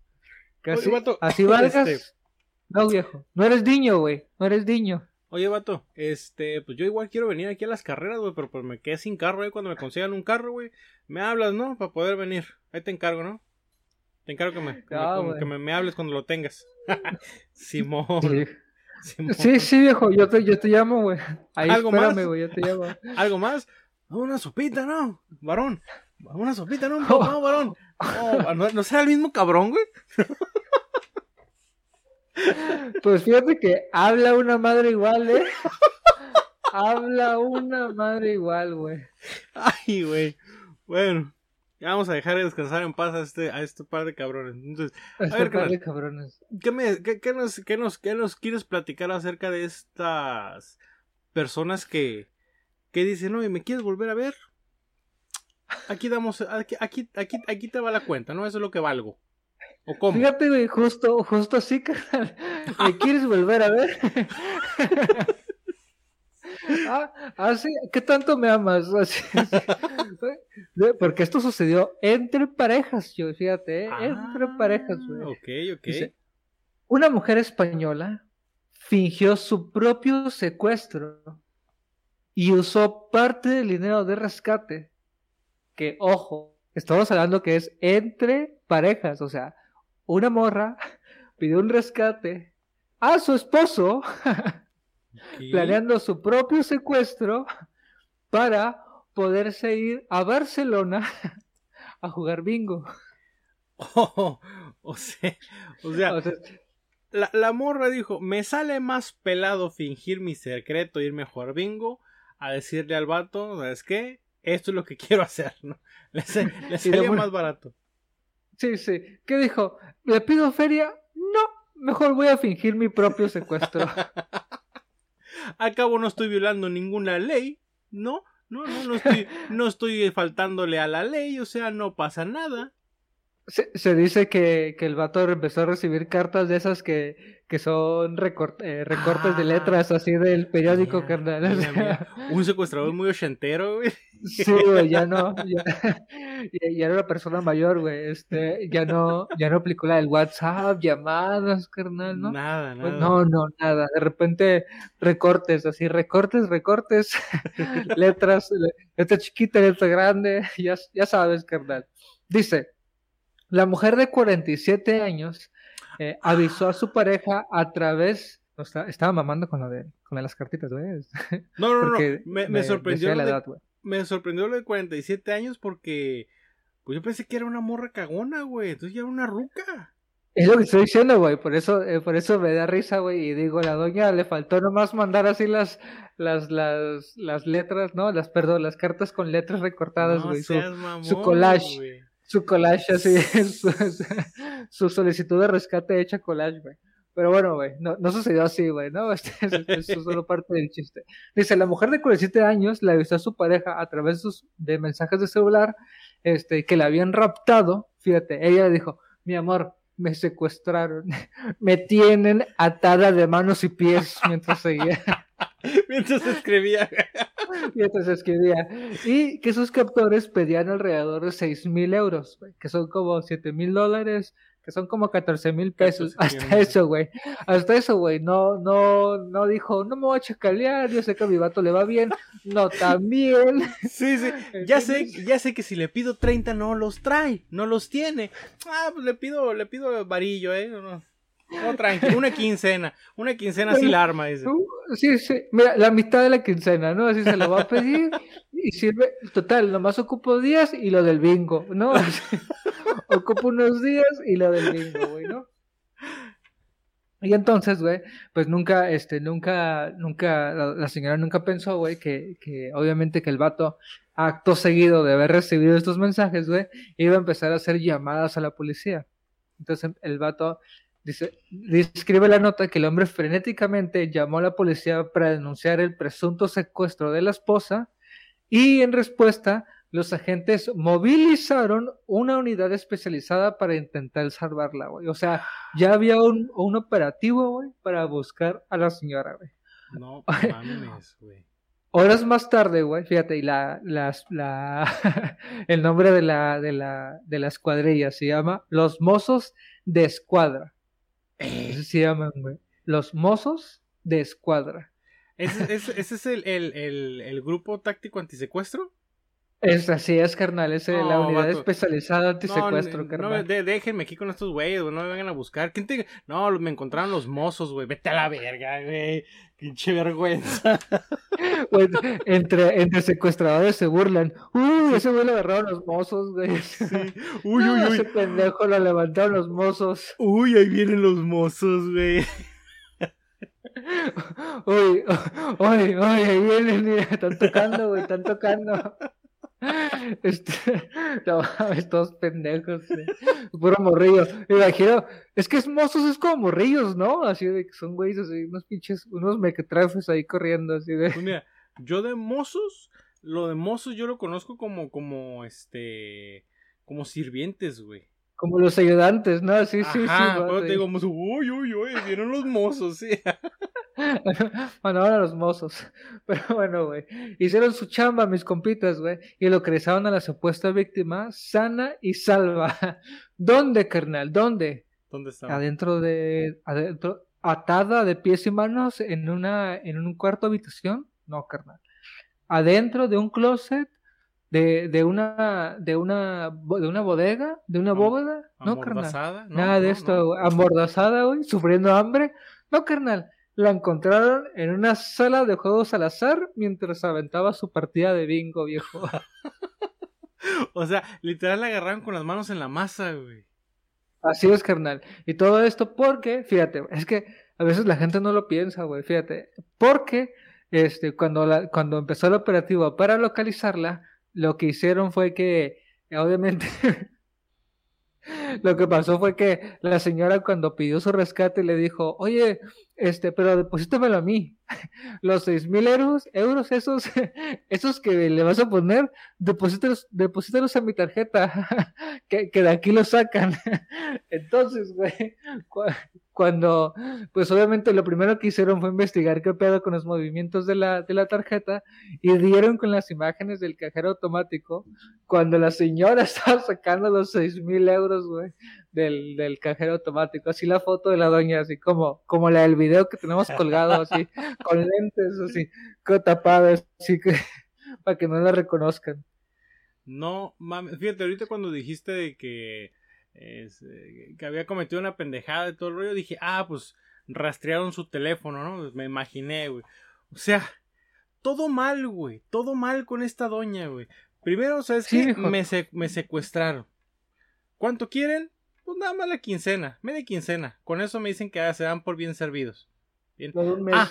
Que Oye, así, vato, así valgas. este- No, viejo. No eres niño, güey. No eres niño. Oye, vato, este, pues yo igual quiero venir aquí a las carreras, güey, pero pues me quedé sin carro, güey. Cuando me consigan un carro, güey, me hablas, ¿no? Para poder venir. Ahí te encargo, ¿no? Te encargo que me, que, me- Ah, que me, me hables cuando lo tengas. Simón. Sí. Simón. Sí, sí, viejo, yo te, yo te llamo, güey. Ahí ¿Algo espérame, más? güey, yo te llamo. ¿Algo más? Una sopita, ¿no? Varón. Una sopita, ¿no? No, varón. No, ¿no, ¿no será el mismo cabrón, güey? Pues fíjate que habla una madre igual, ¿eh? habla una madre igual, güey. Ay, güey. Bueno, ya vamos a dejar de descansar en paz a este, a este par de cabrones. Entonces, Este ver, par de cabrones. ¿Qué, me, qué, qué nos, qué, nos, ¿Qué nos quieres platicar acerca de estas personas que, que dicen, oye, ¿me quieres volver a ver? Aquí damos, aquí, aquí, aquí, aquí te va la cuenta, ¿no? Eso es lo que valgo. ¿O cómo? Fíjate, güey, justo, justo así, carnal. ¿Me quieres volver a ver? ah, ah, sí, ¿qué tanto me amas? Así, así. Güey, Porque esto sucedió entre parejas, yo, fíjate, ¿eh? entre Ah, parejas, güey. Ok, ok. Dice, Una mujer española fingió su propio secuestro y usó parte del dinero de rescate. Que, ojo, estamos hablando que es entre parejas, o sea, una morra pidió un rescate a su esposo, planeando su propio secuestro para poderse ir a Barcelona a jugar bingo. Oh, o sea, o sea, O sea, la, la morra dijo, me sale más pelado fingir mi secreto, irme a jugar bingo, a decirle al vato, ¿sabes qué? Esto es lo que quiero hacer, ¿no? Le, le más barato. Sí, sí. ¿Qué dijo? ¿Le pido feria? No, mejor voy a fingir mi propio secuestro. Al cabo no estoy violando ninguna ley, ¿no? No, no, no estoy, no estoy faltándole a la ley, o sea, no pasa nada. Se, se dice que, que el vato empezó a recibir cartas de esas que, que son recort- eh, recortes de Ah. letras así del periódico, carnal. Un secuestrador muy ochentero, güey. Sí, güey, ya no, ya, ya- era una persona mayor, güey, este, ya no, ya no aplicó la del WhatsApp, llamadas, carnal, ¿no? Nada, Pues nada. no, no, nada, de repente recortes, así, recortes, recortes, letras, le- letra chiquita, letra grande, ya, ya sabes, carnal. Dice, la mujer de 47 años eh, avisó a su pareja a través, no, está- estaba mamando con lo de, con lo de las cartitas, güey, No, no, no. porque Me, me sorprendió la de- me sorprendió lo de 47 años porque pues yo pensé que era una morra cagona, güey. Entonces ya era una ruca. Es lo que estoy diciendo, güey, por eso, eh, por eso me da risa, güey, y digo, la doña le faltó nomás mandar así las, las, las, las letras, ¿no? Las, perdón, las cartas con letras recortadas, no güey, su, seas mamón, su collage. Su collage así, su, su solicitud de rescate hecha collage, güey. Pero bueno, güey, no, no sucedió así, güey, ¿no? Este, es, es solo parte del chiste. Dice, la mujer de 47 años le avisó a su pareja a través de, sus, de mensajes de celular este, que la habían raptado. Fíjate, ella dijo, mi amor, me secuestraron, me tienen atada de manos y pies mientras seguía, Mientras escribía. mientras escribía. Y que sus captores pedían alrededor de 6 mil euros, que son como 7 mil dólares, que son como 14 mil pesos. 14 Hasta eso, güey. Hasta eso, güey. No, no, no dijo, no me voy a chacalear, yo sé que a mi vato le va bien. No, también. Sí, sí. Ya sé, ya sé que si le pido 30 no los trae, no los tiene. Ah, pues le pido, le pido varillo, eh. No, no tranquilo, una quincena. Una quincena sí la arma, dice. Sí, sí. Mira, la mitad de la quincena, ¿no? Así se lo va a pedir y sirve. Total, nomás ocupo días y lo del bingo, ¿no? Ocupo unos días y lo del bingo, güey, ¿no? Y entonces, güey, pues nunca, este, nunca, nunca, la, la señora nunca pensó, güey, que, que obviamente que el vato, acto seguido de haber recibido estos mensajes, güey, iba a empezar a hacer llamadas a la policía. Entonces el vato dice, describe la nota que el hombre frenéticamente llamó a la policía para denunciar el presunto secuestro de la esposa y en respuesta los agentes movilizaron una unidad especializada para intentar salvarla, güey. O sea, ya había un, un operativo, güey, para buscar a la señora, güey. No mames, güey. Horas más tarde, güey, fíjate, y la, las, la, el nombre de la, de la, de la escuadrilla se llama Los Mozos de Escuadra. Así se llaman, güey. Los Mozos de Escuadra. ¿Ese, ese- ese es el, el, el, el grupo táctico antisecuestro? Es así, es carnal, es eh, la unidad vato. especializada antisecuestro, no, carnal. no, de- déjenme aquí con estos güeyes, güey, no me vengan a buscar. ¿Quién te... No, me encontraron los mozos, güey. Vete a la verga, güey. Pinche vergüenza. Entre, entre secuestradores se burlan. Uy, ese güey lo agarraron los mozos, güey. Uy, No, uy, Ese uy. pendejo lo levantaron los mozos. Uy, ahí vienen los mozos, güey. Uy, uy, uy, ahí vienen, mira, están tocando, güey, están tocando. Este, no todos pendejos, puro morrillo. Me imagino, es que es mozos, es como morrillos, ¿no? Así de que son güeyes así, unos pinches, unos mequetrafes ahí corriendo, así de. Pues mira, yo de mozos, lo de mozos yo lo conozco como, como, este, como sirvientes, güey. Como los ayudantes, ¿no? Sí, sí, Ajá, sí. cuando vato, te digo, uy, uy, uy, vienen los mozos, sí. bueno, ahora los mozos. Pero bueno, güey. Hicieron su chamba, mis compitas, güey. Y localizaron a la supuesta víctima sana y salva. ¿Dónde, carnal? ¿Dónde? ¿Dónde está? Adentro de. Adentro. Atada de pies y manos en una. en un cuarto habitación. No, carnal. Adentro de un closet. De, de una. de una. de una bodega. De una bóveda. No, carnal. Nada de esto, no. amordazada, güey, sufriendo hambre. No, carnal, la encontraron en una sala de juegos al azar mientras aventaba su partida de bingo, viejo. O sea, literal la agarraron con las manos en la masa, güey. Así es, carnal. Y todo esto porque, fíjate, es que a veces la gente no lo piensa, güey, fíjate. Porque, este, cuando, la, cuando empezó el operativo para localizarla, lo que hicieron fue que, obviamente, lo que pasó fue que la señora cuando pidió su rescate le dijo, oye, este, pero deposítamelo a mí. Los seis mil euros, euros, esos, esos que le vas a poner, deposítalos, a mi tarjeta, que, de aquí lo sacan. Entonces, güey, cu- cuando, pues obviamente lo primero que hicieron fue investigar qué pedo con los movimientos de la, de la tarjeta y dieron con las imágenes del cajero automático cuando la señora estaba sacando los seis mil euros, güey, del, del cajero automático. Así la foto de la doña, así como, como la del video que tenemos colgado, así, con lentes, así, con tapadas, así que, para que no la reconozcan. No mames, fíjate, ahorita cuando dijiste de que, es, que había cometido una pendejada de todo el rollo, dije, ah, pues rastrearon su teléfono, ¿no? Pues, me imaginé, güey. O sea, todo mal, güey, todo mal con esta doña, güey. Primero, ¿sabes Sí, mijo. Me, se- me secuestraron. ¿Cuánto quieren? Pues nada más la quincena, media quincena. Con eso me dicen que ah, se dan por bien servidos. Bien. Un mes. Ah,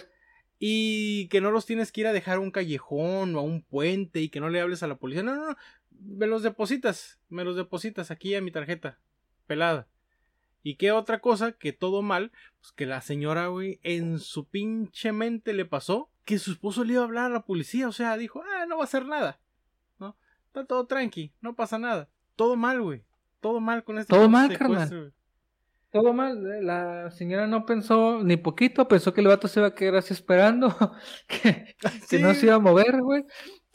y que no los tienes que ir a dejar a un callejón o a un puente y que no le hables a la policía. No, no, no. Me los depositas. Me los depositas aquí a mi tarjeta. Pelada. ¿Y qué otra cosa? Que todo mal. Pues que la señora, güey, en su pinche mente le pasó que su esposo le iba a hablar a la policía. O sea, dijo, ah, no va a hacer nada. ¿No? Está todo tranqui. No pasa nada. Todo mal, güey. Todo mal con este Todo mal, carnal. Todo mal, eh, la señora no pensó ni poquito, pensó que el vato se iba a quedar así esperando, que, que no se iba a mover, güey.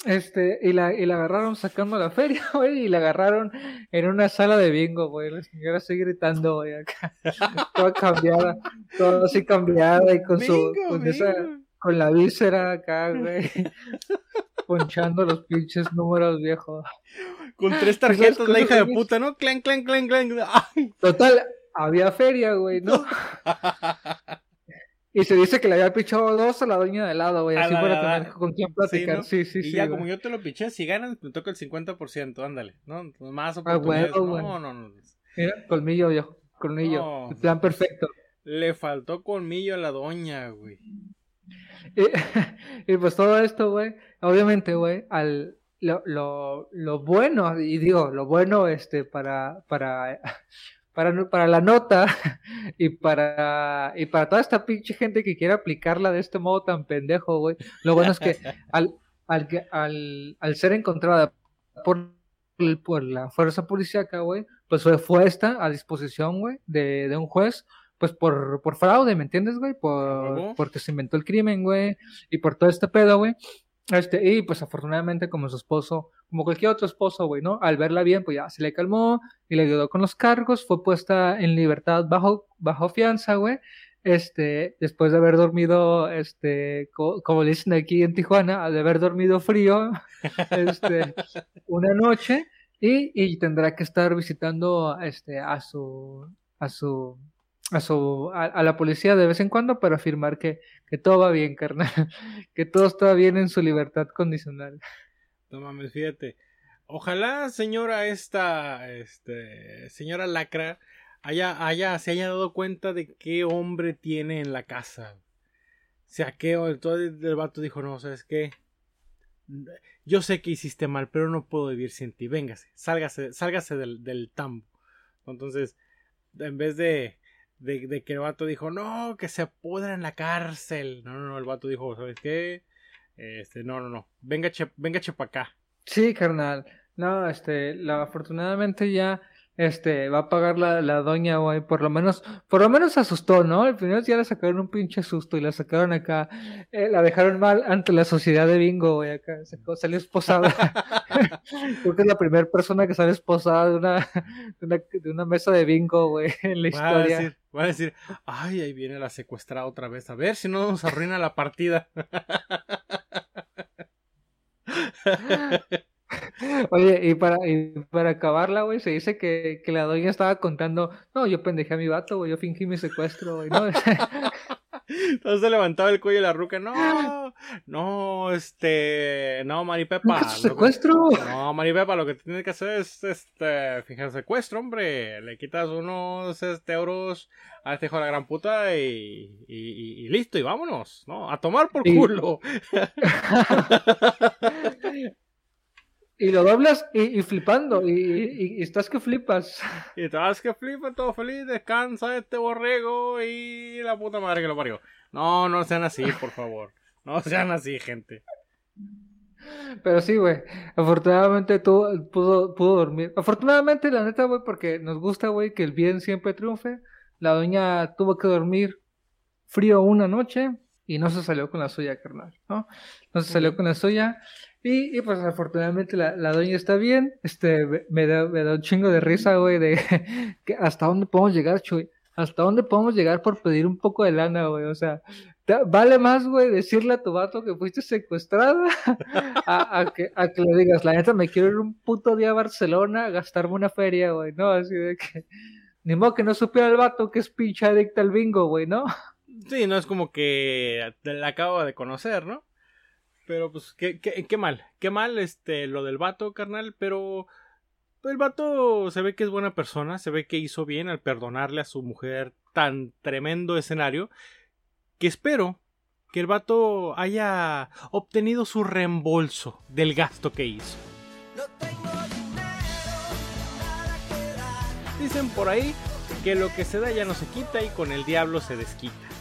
Este, y la, y la agarraron sacando la feria, güey, y la agarraron en una sala de bingo, güey. La señora así gritando, güey, acá, toda cambiada, toda así cambiada y con su, Bingo, con esa, con la víscera acá, güey, ponchando los pinches números viejos. Con tres ¿Sabes tarjetas, la hija de puta, ¿no? Clan, clan, clan, clan. Total, había feria, güey, ¿no? Y se dice que le había pichado dos a la doña de lado, güey, así la- para la- tener con quién Sí, platicar. ¿no? Sí, sí, y sí. ya güey. como yo te lo piché, si ganas, me toca el 50%, ándale, ¿no? Más Ah, oportunidades. huevo, no, güey. no, no. Mira, colmillo, viejo. Colmillo. No. El plan perfecto. Le faltó colmillo a la doña, güey. Y, y pues todo esto, güey, obviamente, güey, al lo, lo, lo bueno, y digo, lo bueno, este, para, para, para, para la nota y para, y para toda esta pinche gente que quiere aplicarla de este modo tan pendejo, güey, lo bueno es que al, al, al, al ser encontrada por, por la fuerza policíaca, güey, pues fue puesta a disposición, güey, de, de un juez, pues por, por fraude, ¿me entiendes, güey? Por, porque se inventó el crimen, güey, y por todo este pedo, güey. Este, y pues afortunadamente como su esposo, como cualquier otro esposo, güey, ¿no? Al verla bien, pues ya se le calmó y le ayudó con los cargos, fue puesta en libertad bajo, bajo fianza, güey. Este, después de haber dormido, este, co- como dicen aquí en Tijuana, de haber dormido frío, este, una noche, y, y tendrá que estar visitando, este, a su, a su, a su, a la policía de vez en cuando para afirmar que, que todo va bien, carnal, que todo está bien en su libertad condicional. No mames, fíjate. Ojalá, señora esta, este, señora Lacra, haya, haya, se haya dado cuenta de qué hombre tiene en la casa. O sea, que entonces el vato dijo, no, ¿sabes qué? Yo sé que hiciste mal, pero no puedo vivir sin ti. Véngase, sálgase, sálgase del, del tambo. Entonces, en vez de, de, que el vato dijo, no, que se pudra en la cárcel. No, no, no, el vato dijo, ¿sabes qué? Este, no, no, no. Venga, che, venga, para acá. Sí, carnal. No, este, la, afortunadamente ya, este, va a pagar la, la doña, güey, por lo menos, por lo menos asustó, ¿no? Al final ya le sacaron un pinche susto y la sacaron acá, eh, la dejaron mal ante la sociedad de bingo, güey, acá, salió esposada. Creo que es la primera persona que sale esposada de una, de una, de una mesa de bingo, güey, en la Va a historia. decir, va a decir, ay, ahí viene la secuestrada otra vez. A ver si no nos arruina la partida. Oye, y para, y para acabarla, güey, se dice que, que la doña estaba contando, no, yo pendejé a mi vato, güey, yo fingí mi secuestro, güey, ¿no? Entonces levantaba el cuello de la ruca. No, no, este, no, Maripepa. ¿Nunca es tu lo que- secuestro? No, Maripepa, lo que tienes que hacer es, este, fingir secuestro, hombre. Le quitas unos, este, euros a este hijo de la gran puta y, y, y- y listo, y vámonos, ¿no? A tomar por Y- culo. Y lo doblas y, y flipando, y, y- y estás que flipas. Y vas que flipa todo feliz, descansa este borrego y la puta madre que lo parió. No, no sean así, por favor. No sean así, gente. Pero sí, güey. Afortunadamente tú pudo, pudo dormir. Afortunadamente, la neta, güey, porque nos gusta, güey, que el bien siempre triunfe. La doña tuvo que dormir frío una noche y no se salió con la suya, carnal, ¿no? No se salió con la suya. Y, y pues afortunadamente la, la doña está bien. Este, me- da, me da un chingo de risa, güey, de que hasta dónde podemos llegar, Chuy. Hasta dónde podemos llegar por pedir un poco de lana, güey. O sea, vale más, güey, decirle a tu vato que fuiste secuestrada a, que, a que le digas, la neta, me quiero ir un puto día a Barcelona a gastarme una feria, güey, ¿no? Así de que. Ni modo que no supiera el vato que es pinche adicta al bingo, güey, ¿no? Sí, no es como que la acabo de conocer, ¿no? Pero pues, qué, qué, qué mal, qué mal este, lo del vato, carnal, pero el vato se ve que es buena persona, se ve que hizo bien al perdonarle a su mujer tan tremendo escenario, que espero que el vato haya obtenido su reembolso del gasto que hizo. Dicen por ahí que lo que se da ya no se quita y con el diablo se desquita.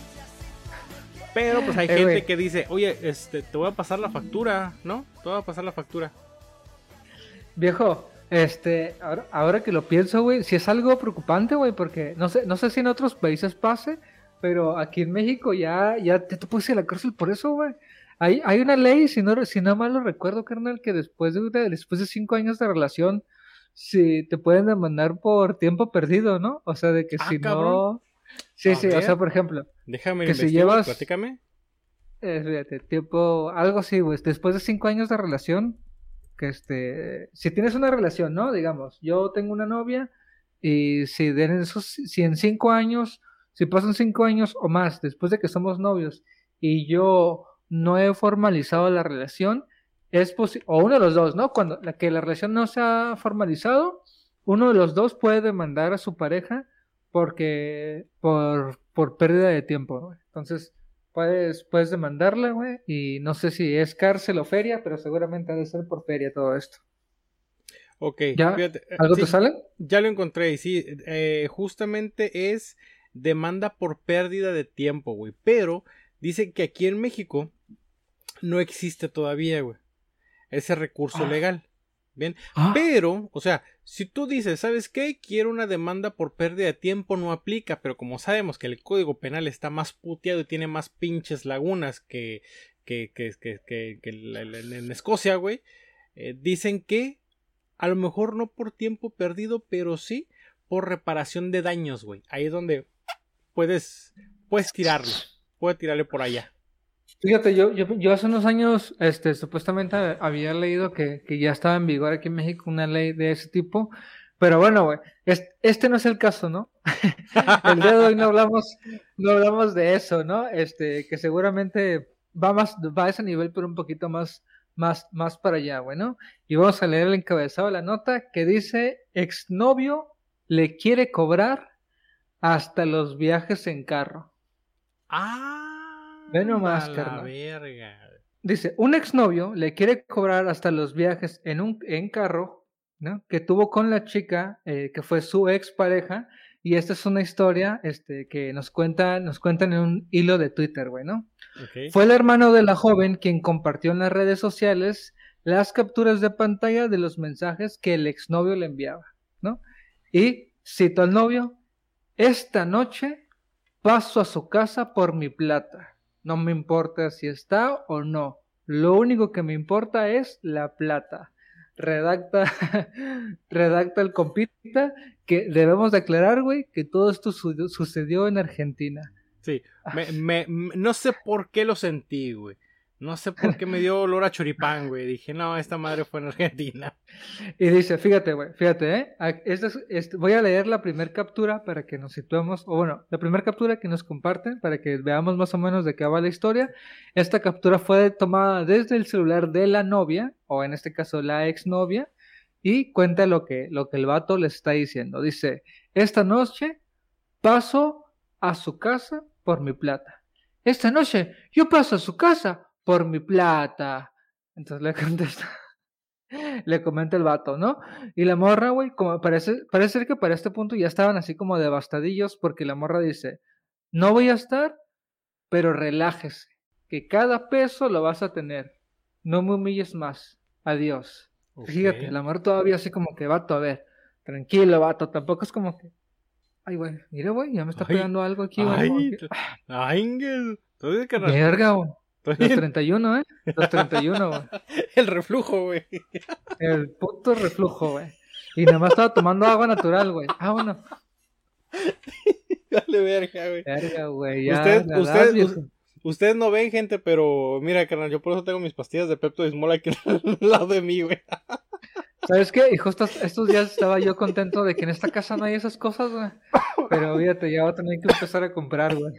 Pero pues hay Eh, gente que dice, oye, este, te voy a pasar la factura, ¿no? Te voy a pasar la factura. Viejo, este, ahora, ahora que lo pienso, güey, si es algo preocupante, güey, porque no sé, no sé si en otros países pase, pero aquí en México ya, ya te, te ir a la cárcel por eso, güey. Hay, hay una ley, si no, si no mal lo recuerdo, carnal, que después de, después de cinco años de relación, si te pueden demandar por tiempo perdido, ¿no? O sea, de que Ah, si cabrón. no... Sí, A sí, o sea, por ejemplo, Déjame Que si investigar, llevas- platícame. eh, fíjate, tiempo, algo así, güey. Después de cinco años de relación, que este, si tienes una relación, ¿no? Digamos, yo tengo una novia y si de esos, si en cinco años, si pasan cinco años o más después de que somos novios y yo no he formalizado la relación, es posible, o uno de los dos, ¿no? Cuando la que la relación no se ha formalizado, uno de los dos puede demandar a su pareja porque por, por pérdida de tiempo, ¿no? Entonces, puedes, puedes demandarla, güey, y no sé si es cárcel o feria, pero seguramente ha de ser por feria todo esto. Ok, ¿Ya? fíjate, eh, ¿Algo sí, te sale? Ya lo encontré, y sí, eh, justamente es demanda por pérdida de tiempo, güey. Pero dice que aquí en México no existe todavía, güey, ese recurso Ah. legal. Bien, Ah, pero, o sea, si tú dices, ¿sabes qué? Quiero una demanda por pérdida de tiempo, no aplica, pero como sabemos que el Código Penal está más puteado y tiene más pinches lagunas que, que, que, que, que- que la- la- en Escocia, güey, eh, dicen que a lo mejor no por tiempo perdido, pero sí por reparación de daños, güey. Ahí es donde puedes, puedes tirarle, puedes tirarle por allá. Fíjate, yo, hace unos años, este, supuestamente había leído que, que ya estaba en vigor aquí en México una ley de ese tipo, pero bueno, güey, es- este no es el caso, ¿no? El día de hoy no hablamos, no hablamos de eso, ¿no? Este, que seguramente va más, va a ese nivel, pero un poquito más, más, más para allá, güey, ¿no? Y vamos a leer el encabezado de la nota que dice, exnovio le quiere cobrar hasta los viajes en carro. Ah, Ve nomás, a la carnal. verga. Dice, un exnovio le quiere cobrar hasta los viajes en un en carro, ¿no? Que tuvo con la chica, eh, que fue su expareja, y esta es una historia, este, que nos cuenta, nos cuentan en un hilo de Twitter, güey. Fue el hermano de la joven quien compartió en las redes sociales las capturas de pantalla de los mensajes que el exnovio le enviaba, ¿no? Y cito al novio, esta noche paso a su casa por mi plata. No me importa si está o no. Lo único que me importa es la plata. Redacta, redacta el compita que debemos de aclarar, güey, que todo esto su- sucedió en Argentina. Sí, me, me- m- no sé por qué lo sentí, güey. No sé por qué me dio olor a choripán, güey. Dije, no, esta madre fue en Argentina. Y dice, fíjate, güey, fíjate, ¿eh? Esta es- este- voy a leer la primera captura para que nos situemos, o bueno, la primera captura que nos comparten para que veamos más o menos de qué va la historia. Esta captura fue tomada desde el celular de la novia, o en este caso la exnovia, y cuenta lo que, lo que el vato le está diciendo. Dice, esta noche paso a su casa por mi plata. Esta noche yo paso a su casa por mi plata. Entonces le contesta. Le comenta el vato, ¿no? Y la morra, güey, como parece, parece ser que para este punto ya estaban así como devastadillos porque la morra dice, no voy a estar, pero relájese, que cada peso lo vas a tener. No me humilles más. Adiós. Ok. Fíjate, el amor todavía así como que, vato, a ver, tranquilo, vato, tampoco es como que, ay, güey, mira, güey, ya me está Ay, pegando algo aquí, güey. Ay, ay. Verga, güey. Los bien. 31, ¿eh? Los 31, güey. El reflujo, güey. El puto reflujo, güey. Y nada más estaba tomando agua natural, güey. Ah, bueno. Dale verga, güey. Verga, güey. Ya. Ustedes no ven, gente, pero mira, carnal, yo por eso tengo mis pastillas de Pepto Bismol aquí al lado de mí, güey. ¿Sabes qué? Y justo estos días estaba yo contento de que en esta casa no hay esas cosas, güey. Pero fíjate, ya voy a tener que empezar a comprar, güey.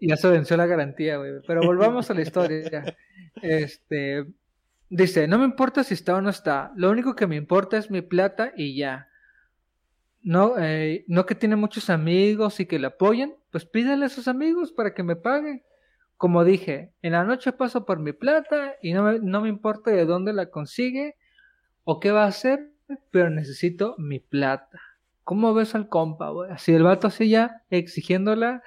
Ya, se venció la garantía, güey. Pero volvamos a la historia. Este. Dice, no me importa si está o no está. Lo único que me importa es mi plata y ya. No, eh, no que tiene muchos amigos y que le apoyen. Pues pídele a sus amigos para que me paguen. Como dije, en la noche paso por mi plata y no me, no me importa de dónde la consigue o qué va a hacer, pero necesito mi plata. ¿Cómo ves al compa, güey? Así el vato así ya exigiéndola,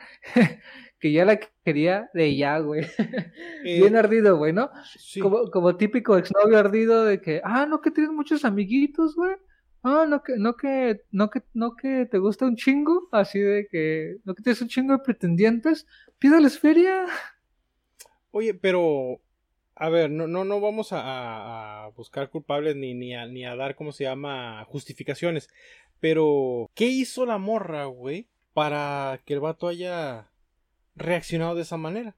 que ya la quería de ya, güey. Eh, Bien ardido, güey, ¿no? sí. Como, como típico exnovio ardido de que, ah, no que tienes muchos amiguitos, güey. Ah, no que, no que, no que, no que te gusta un chingo, así de que, no que tienes un chingo de pretendientes, pídales feria. Oye, pero a ver, no, no, no vamos a, a- a buscar culpables ni, ni, a, ni a dar, ¿cómo se llama? Justificaciones. Pero, ¿qué hizo la morra, güey? Para que el vato haya reaccionado de esa manera.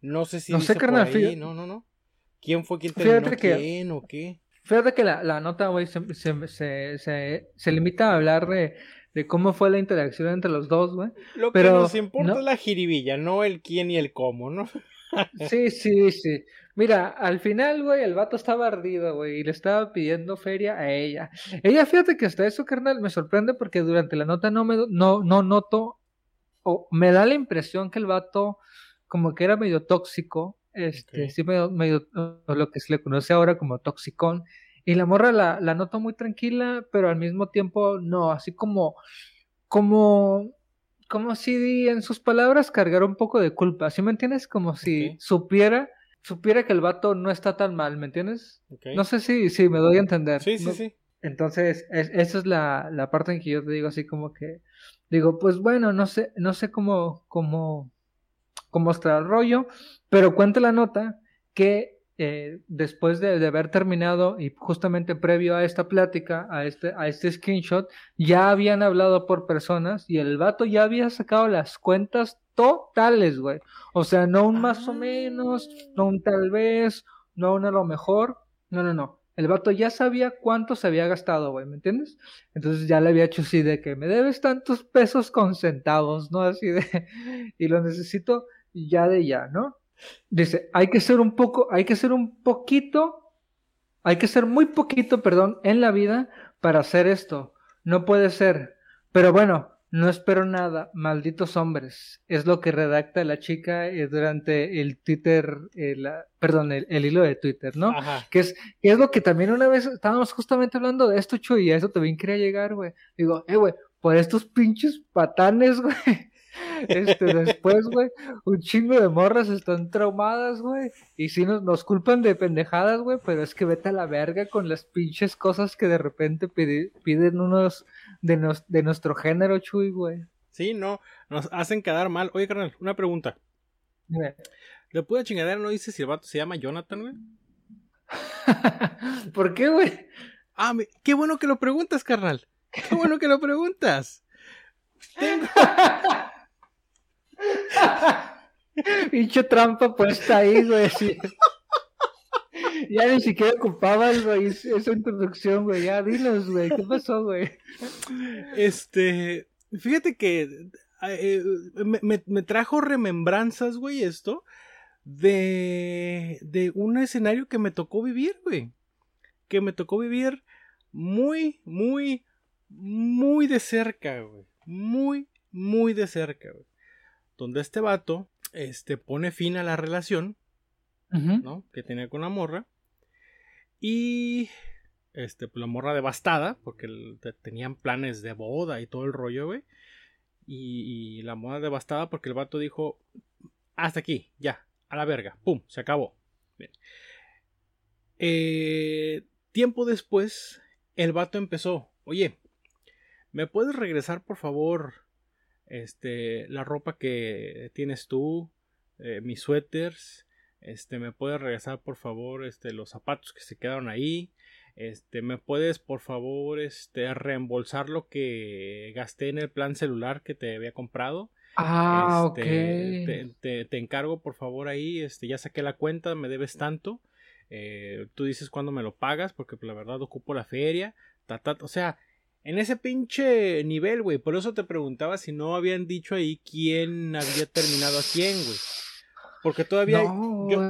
No sé si No sé, carnal, fíjate- no, no, no. ¿Quién fue quien terminó que- quién o qué? Fíjate que la, la nota, güey, se, se, se, se, limita a hablar de, de cómo fue la interacción entre los dos, güey. Lo que Pero nos importa no- es la jiribilla, no el quién y el cómo, ¿no? Sí, sí, sí. Mira, al final, güey, el vato estaba ardido, güey, y le estaba pidiendo feria a ella. Ella, fíjate que hasta eso, carnal, me sorprende porque durante la nota no me, no, no noto, o me da la impresión que el vato como que era medio tóxico, este, sí, medio, lo que se le conoce ahora como toxicón, y la morra la, la noto muy tranquila, pero al mismo tiempo no, así como, como, como si en sus palabras cargara un poco de culpa, ¿sí me entiendes? Como si supiera, supiera que el vato no está tan mal, ¿me entiendes? No sé si, si me doy a entender. Sí, sí, No- sí. entonces, es- esa es la, la parte en que yo te digo así como que, digo, pues bueno, no sé, no sé cómo, cómo, cómo está el rollo, pero cuenta la nota que eh, después de, de haber terminado y justamente previo a esta plática, a este, a este screenshot, ya habían hablado por personas y el vato ya había sacado las cuentas totales, güey. O sea, no un más o menos, no un tal vez, no un a lo mejor, no, no, no. El vato ya sabía cuánto se había gastado, güey, ¿me entiendes? Entonces ya le había hecho así de que me debes tantos pesos con centavos, ¿no? Así de, y lo necesito ya de ya, ¿no? Dice, hay que ser un poco, hay que ser un poquito, hay que ser muy poquito, perdón, en la vida para hacer esto. No puede ser. Pero bueno, no espero nada, malditos hombres. Es lo que redacta la chica eh, durante el Twitter, eh, la- perdón, el, el hilo de Twitter, ¿no? Ajá. Que es, que es lo que también una vez estábamos justamente hablando de esto, Chuy, y a eso también quería llegar, güey. Digo, eh, güey, por estos pinches patanes, güey. Este, después, güey, un chingo de morras están traumadas, güey. Y sí nos, nos culpan de pendejadas, güey, pero es que vete a la verga con las pinches cosas que de repente pide- piden unos de, nos- de nuestro género, Chuy, güey. Sí, no, nos hacen quedar mal. Oye, carnal, una pregunta. Mira. ¿De pura chingadera no dice si el vato se llama Jonathan, güey? ¿Por qué, güey? Ah, me- qué bueno que lo preguntas, carnal. Qué bueno que lo preguntas. Pinche trampa puesta ahí, güey. Ya ni siquiera ocupabas, güey, es- esa introducción, güey. Ya, dinos, güey. ¿Qué pasó, güey? Este, fíjate que eh, me, me- me trajo remembranzas, güey, esto de, de un escenario que me tocó vivir, güey. Que me tocó vivir muy, muy, muy de cerca, güey. Muy, muy de cerca, güey. Donde este vato, este, pone fin a la relación. ¿no? Que tenía con la morra. Y este, pues, la morra devastada, porque el- te- tenían planes de boda y todo el rollo, güey. y, y la moda devastada porque el vato dijo, hasta aquí, ya, a la verga, pum, se acabó. Bien. Eh, tiempo después, el vato empezó, oye, ¿me puedes regresar por favor este, la ropa que tienes tú, eh, mis suéteres? Este, ¿me puedes regresar por favor este, los zapatos que se quedaron ahí? Este, ¿me puedes por favor este, reembolsar lo que gasté en el plan celular que te había comprado? Ah, Este, ok. te, te- te encargo, por favor, ahí. Este, ya saqué la cuenta, me debes tanto. Eh, tú dices cuándo me lo pagas, porque pues, la verdad ocupo la feria. ta, ta, o sea, en ese pinche nivel, güey. Por eso te preguntaba si no habían dicho ahí quién había terminado a quién, güey. Porque todavía, No, yo,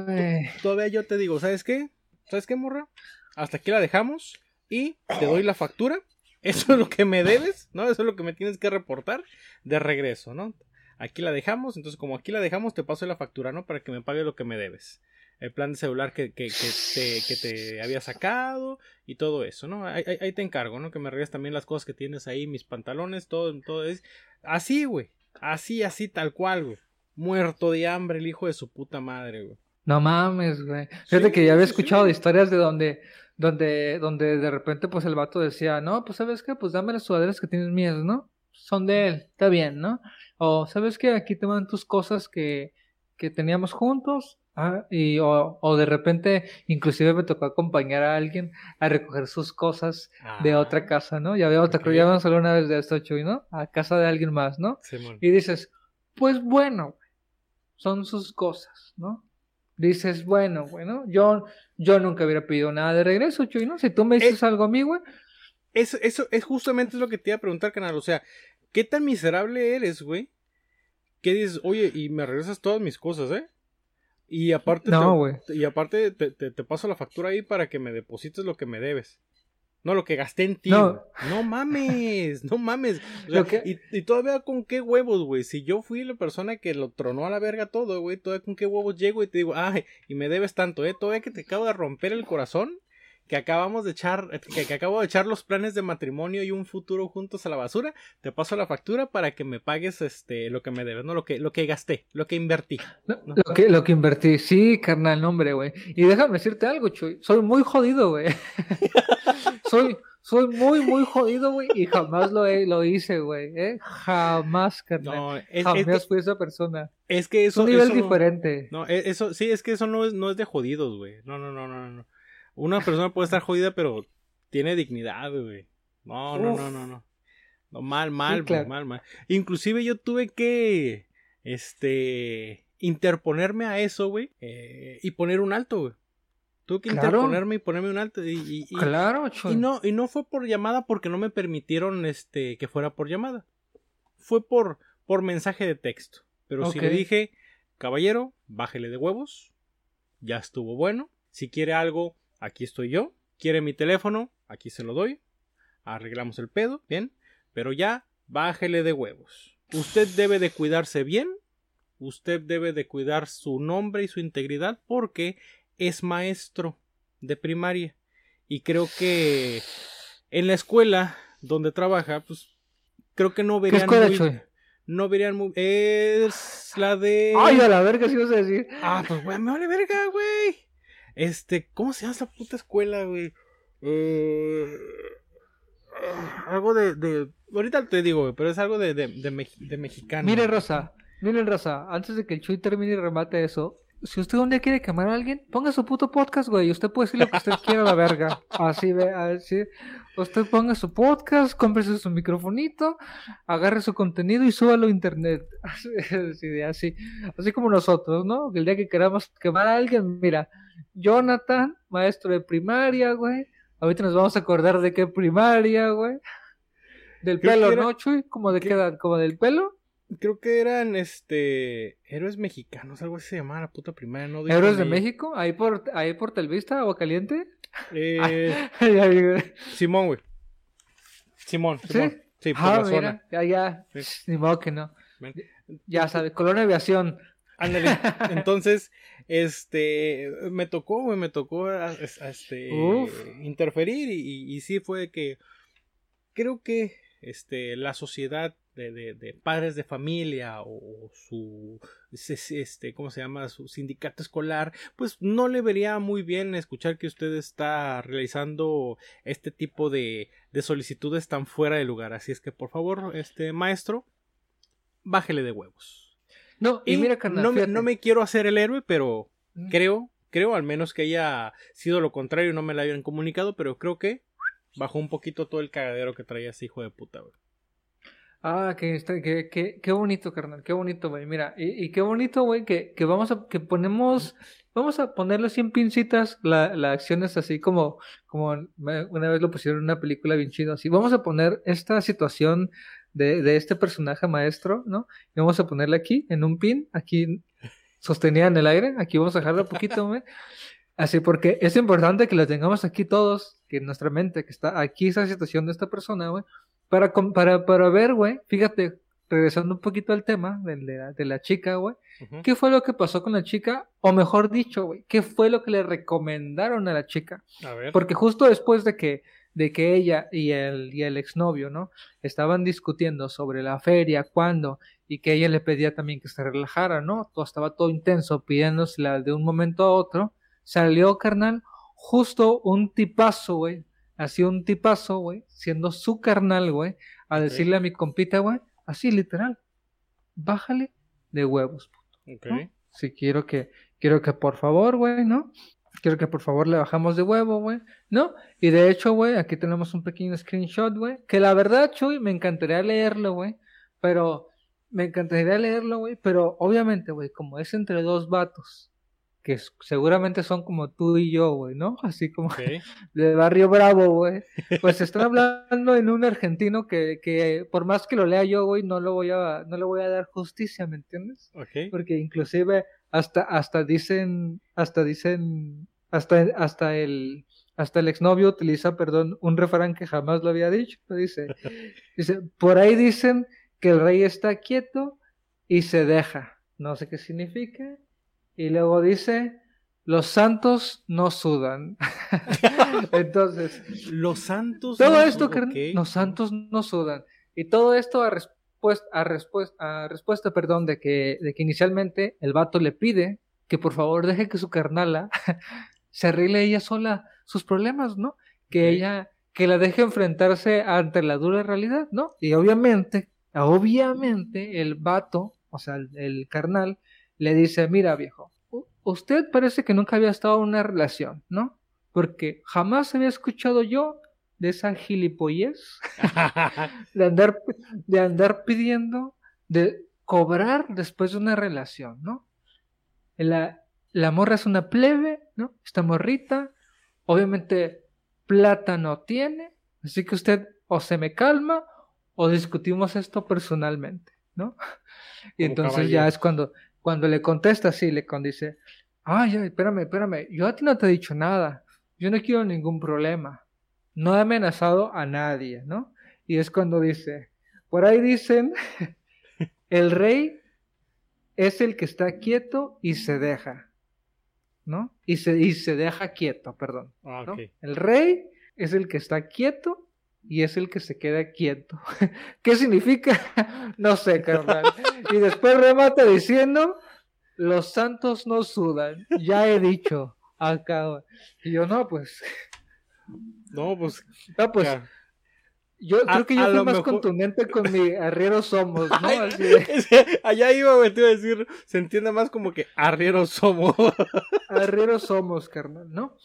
todavía yo te digo, ¿sabes qué? ¿Sabes qué, morra? Hasta aquí la dejamos y te doy la factura. Eso es lo que me debes, ¿no? Eso es lo que me tienes que reportar de regreso, ¿no? Aquí la dejamos, entonces como aquí la dejamos, te paso la factura, ¿no? Para que me pague lo que me debes. El plan de celular que, que, que te, que te había sacado y todo eso, ¿no? Ahí, ahí- te encargo, ¿no? Que me regreses también las cosas que tienes ahí, mis pantalones, todo, todo es. Así, güey. Así, así, tal cual, güey. Muerto de hambre el hijo de su puta madre, güey. No mames, güey. Fíjate Sí, que ya había sí, escuchado sí. de historias de donde, donde, donde de repente pues el vato decía, no, pues sabes qué, pues dame las sudaderas que tienes mías, ¿no? Son de él, está bien, ¿no? O sabes qué, aquí te van tus cosas que, que teníamos juntos. Ah, y o, o de repente inclusive me tocó acompañar a alguien a recoger sus cosas de Ah, otra casa, ¿no? Ya habíamos, ok. ya habíamos hablado una vez de esto, Chuy, ¿no? A casa de alguien más, ¿no? Y dices, pues bueno, son sus cosas, ¿no? Dices, bueno, bueno, yo, yo nunca hubiera pedido nada de regreso, Chuy, ¿no? Si tú me Eh, dices algo a mí, güey, Eso, eso es justamente lo que te iba a preguntar, canal. O sea, ¿qué tan miserable eres, güey? Que dices, oye, y me regresas todas mis cosas, ¿eh? Y aparte, No, te- y aparte te, te- te paso la factura ahí para que me deposites lo que me debes. No, lo que gasté en ti. No. No mames, no mames. O sea, Lo que- y, y todavía con qué huevos, güey. Si yo fui la persona que lo tronó a la verga todo, güey, todavía con qué huevos llego y te digo, ay, y me debes tanto, ¿eh? Todavía que te acabo de romper el corazón, que acabamos de echar, que, que acabo de echar los planes de matrimonio y un futuro juntos a la basura, te paso la factura para que me pagues este lo que me debes, no lo que, lo que gasté, lo que invertí. no, no. lo que, lo que invertí, sí, carnal, hombre, güey. Y déjame decirte algo, Chuy, soy muy jodido, güey. soy, soy muy, muy jodido, güey, y jamás lo, he- lo hice, güey, ¿eh? Jamás, carnal. No, es, es jamás que, fui esa persona. es que Es eso, un nivel eso diferente. No, eso, sí, es que eso no es, no es de jodidos, güey. No, no, no, no, no. Una persona puede estar jodida, pero tiene dignidad, güey. No, no, Uf. no, no, no. No, mal, mal, claro. mal, mal. Inclusive yo tuve que, este, interponerme a eso, güey, eh, y poner un alto, güey. Tuve que Claro. interponerme y ponerme un alto. Y, y- y- Claro, Chuy. y no, y no fue por llamada porque no me permitieron, este, que fuera por llamada. Fue por, por mensaje de texto. Pero si le dije, caballero, bájele de huevos. Ya estuvo bueno. Si quiere algo, aquí estoy yo. Quiere mi teléfono, aquí se lo doy. Arreglamos el pedo, bien. Pero ya, bájele de huevos. Usted debe de cuidarse bien. Usted debe de cuidar su nombre y su integridad porque es maestro de primaria. Y creo que en la escuela donde trabaja, pues creo que no ¿Qué verían escuela, muy- no verían muy es la de Ay, a la verga, sí vas a decir. Ah, pues güey, me vale verga, güey. Este, ¿cómo se llama esa puta escuela, güey? Eh, algo de, de ahorita te digo, güey, pero es algo de de, de, mex- de mexicano. Mire, Rosa, mire, Rosa, antes de que el Chuy termine y remate eso, si usted un día quiere quemar a alguien, ponga su puto podcast, güey, y usted puede decir lo que usted quiera a la verga. Así ve, así. Usted ponga su podcast, cómprese su microfonito, agarre su contenido y súbalo a internet. Así, así, como nosotros, ¿no? El día que queramos quemar a alguien, mira, Jonathan, maestro de primaria, güey. Ahorita nos vamos a acordar de qué primaria, güey. Del Creo pelo, era- ¿no, Chuy? ¿Como de ¿Qué? edad? ¿Como del pelo? Creo que eran este héroes mexicanos, algo así se llamaba la puta primaria, no Héroes de. México, ahí por, ahí por Telvista, Agua Caliente. Eh, Ya vi, güey. Simón. Simón, ¿Sí? Simón. Sí, por ah, la zona. mira, ya, ya. Sí. Ni modo que no. Ven. Ya sabes, Colonia Aviación. Ándale. Entonces, este, me tocó, güey, me tocó a- a- este, Uf. interferir y, y sí fue que creo que este, la sociedad de, de- de padres de familia o su, este, ¿cómo se llama? Su sindicato escolar, pues no le vería muy bien escuchar que usted está realizando este tipo de, de solicitudes tan fuera de lugar. Así es que, por favor, este maestro, bájele de huevos. No, y, Y mira, carnal, no, me, fíjate. no me quiero hacer el héroe, pero Mm. creo, creo al menos que haya sido lo contrario, no me la hayan comunicado, pero creo que bajó un poquito todo el cagadero que traía ese hijo de puta, güey. Ah, que, bonito, carnal, qué bonito, güey. Mira, y, qué bonito, güey, que, que vamos a, que ponemos, vamos a ponerle así en pincitas la, la acción es así como, como una vez lo pusieron en una película bien chido, así. Vamos a poner esta situación de, este personaje maestro, ¿no? Y vamos a ponerle aquí, en un pin, aquí sostenida en el aire, aquí vamos a dejarlo un poquito, güey. Así, porque es importante que lo tengamos aquí todos, que en nuestra mente, que está aquí esa situación de esta persona, güey, para, para, para ver, güey, fíjate, regresando un poquito al tema de, de la, de la chica, güey. ¿qué fue lo que pasó con la chica? O mejor dicho, güey, ¿qué fue lo que le recomendaron a la chica? A ver. Porque justo después de que, de que ella y el, y el exnovio, ¿no? Estaban discutiendo sobre la feria, cuándo, y que ella le pedía también que se relajara, ¿no? Todo estaba todo intenso, pidiéndosela de un momento a otro. Salió, carnal, justo un tipazo, güey. Así un tipazo, güey, siendo su carnal, güey, a decirle a mi compita, güey, así literal, bájale de huevos. ¿no? Sí, quiero que, quiero que por favor, güey, ¿no? Quiero que por favor le bajamos de huevo, güey, ¿no? Y de hecho, güey, aquí tenemos un pequeño screenshot, güey, que la verdad, Chuy, me encantaría leerlo, güey, pero me encantaría leerlo, güey, pero obviamente, güey, como es entre dos vatos, que seguramente son como tú y yo, güey, ¿no? Así como Ok. de Barrio Bravo, güey. Pues están hablando en un argentino que, que por más que lo lea yo, güey, no lo voy a, no le voy a dar justicia, ¿me entiendes? Ok. porque inclusive hasta hasta dicen hasta dicen hasta hasta el hasta el exnovio utiliza perdón un refrán que jamás lo había dicho dice dice por ahí dicen que el rey está quieto y se deja no sé qué significa y luego dice los santos no sudan entonces Los santos. todo no- esto, carnal, ok. los santos no sudan. Y todo esto a respuesta, a respuesta, a respuesta, perdón, de que, de que inicialmente el vato le pide que por favor deje que su carnala se arregle ella sola sus problemas, ¿no? Que ella, que la deje enfrentarse ante la dura realidad, ¿no? Y obviamente, obviamente, el vato, o sea, el, el carnal, le dice, mira viejo, usted parece que nunca había estado en una relación, ¿no? Porque jamás había escuchado yo de esa gilipollez de andar, de andar pidiendo, de cobrar después de una relación, ¿no? La, la morra es una plebe, ¿no? Esta morrita, obviamente plata no tiene, así que usted o se me calma o discutimos esto personalmente, ¿no? Y Como entonces caballero. ya es cuando, cuando le contesta así, le dice, ay, espérame, espérame, yo a ti no te he dicho nada, yo no quiero ningún problema, no he amenazado a nadie, ¿no? Y es cuando dice, por ahí dicen, el rey es el que está quieto y se deja, ¿no? Y se, y se deja quieto, perdón. Ah. El rey es el que está quieto y es el que se queda quieto. ¿Qué significa? no sé, carnal. Y después remata diciendo, los santos no sudan. Ya he dicho. Acá. Y yo, no, pues, No, pues. no, pues, ya. yo A- creo que yo fui más mejor- contundente con mi arriero somos, ¿no? Así de, allá iba, güey, te iba a decir, se entiende más como que arrieros somos. arrieros somos, carnal, ¿no?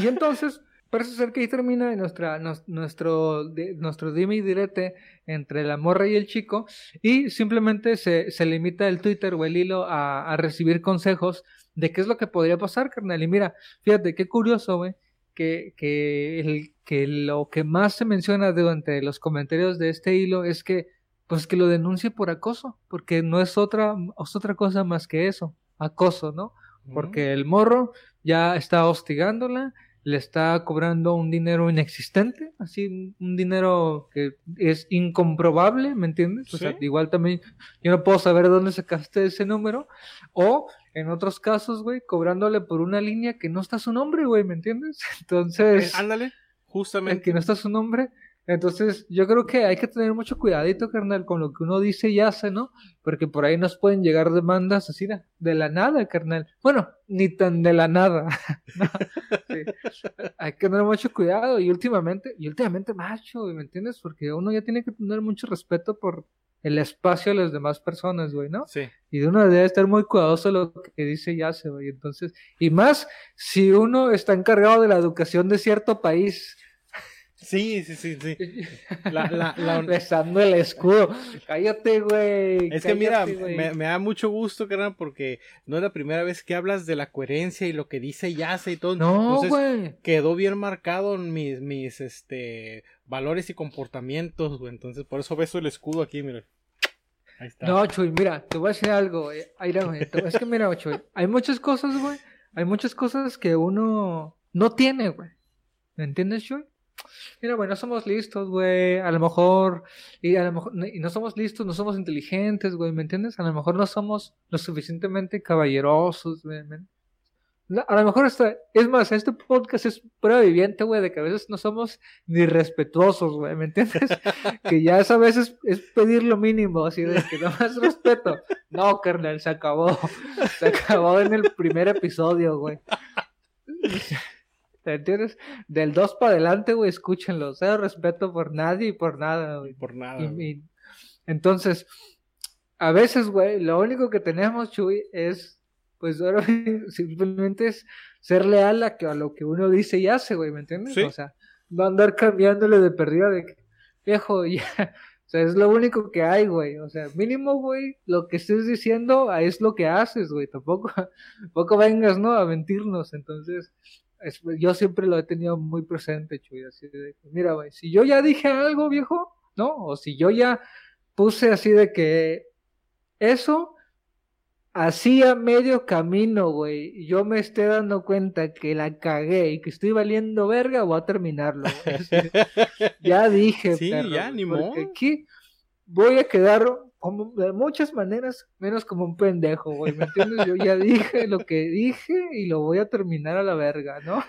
Y entonces, parece ser que ahí termina nuestra, nos- nuestro, de- nuestro dime y direte entre la morra y el chico, y simplemente se, se limita el Twitter o el hilo a, a recibir consejos de qué es lo que podría pasar, carnal. Y mira, fíjate, qué curioso, güey, que, que, el, que lo que más se menciona durante los comentarios de este hilo es que, pues que lo denuncie por acoso, porque no es otra, es otra cosa más que eso, acoso, ¿no? Porque el morro ya está hostigándola, le está cobrando un dinero inexistente, así un dinero que es incomprobable, ¿me entiendes? O sea, Sí. igual también yo no puedo saber de dónde sacaste ese número, o en otros casos, güey, cobrándole por una línea que no está su nombre, güey, ¿me entiendes? Eh, Entonces, ándale, el justamente. que no está su nombre, Entonces, yo creo que hay que tener mucho cuidadito, carnal, con lo que uno dice y hace, ¿no? Porque por ahí nos pueden llegar demandas así de de la nada, carnal. Bueno, ni tan de la nada. No, sí. Hay que tener mucho cuidado y últimamente, y últimamente macho, ¿me entiendes? Porque uno ya tiene que tener mucho respeto por el espacio de las demás personas, güey, ¿no? Sí. Y uno debe estar muy cuidadoso de lo que dice y hace, güey. Entonces, y más si uno está encargado de la educación de cierto país. Sí, sí, sí, sí. La, la, la- Besando el escudo. Cállate, güey. Es que mira, me, me da mucho gusto, carnal, porque no es la primera vez que hablas de la coherencia y lo que dice y hace y todo. No, Entonces, güey. quedó bien marcado en mis, mis, este, valores y comportamientos, güey. Entonces, por eso beso el escudo aquí, mira. Ahí está. No, Chuy, mira, te voy a decir algo, güey. Ay, mira, güey, Es que mira, Chuy, hay muchas cosas, güey. Hay muchas cosas que uno no tiene, güey. ¿Me entiendes, Chuy? Mira, güey, no somos listos, güey. A lo mejor, y a lo mejor, y no somos listos, no somos inteligentes, güey, ¿me entiendes? A lo mejor no somos lo suficientemente caballerosos, güey. ¿me- No, A lo mejor hasta, es más, este podcast es prueba viviente, güey, de que a veces no somos ni respetuosos, güey, ¿me entiendes? que ya eso a veces es pedir lo mínimo, así de que no más respeto. No, carnal, se acabó. Se acabó en el primer episodio, güey. ¿Te entiendes? Del 2 para adelante, güey, escúchenlo. Cero respeto por nadie y por nada, güey. Por nada. Y- y- entonces, a veces, güey, lo único que tenemos, Chuy, es, pues, ahora simplemente es ser leal a, que, a lo que uno dice y hace, güey, ¿me entiendes? Sí. O sea, no andar cambiándole de perdida de que, viejo, ya, o sea, es lo único que hay, güey, o sea, mínimo, güey, lo que estés diciendo es lo que haces, güey, tampoco, tampoco vengas, ¿no? A mentirnos, entonces, es- yo siempre lo he tenido muy presente, Chuy, así de, mira, güey, si yo ya dije algo, viejo, ¿no? O si yo ya puse así de que eso así a medio camino, güey, yo me esté dando cuenta que la cagué y que estoy valiendo verga, voy a terminarlo. güey. Ya dije, Sí, perro, ya, ni porque modo. aquí voy a quedar como de muchas maneras menos como un pendejo, güey, ¿me entiendes? Yo ya dije lo que dije y lo voy a terminar a la verga, ¿no?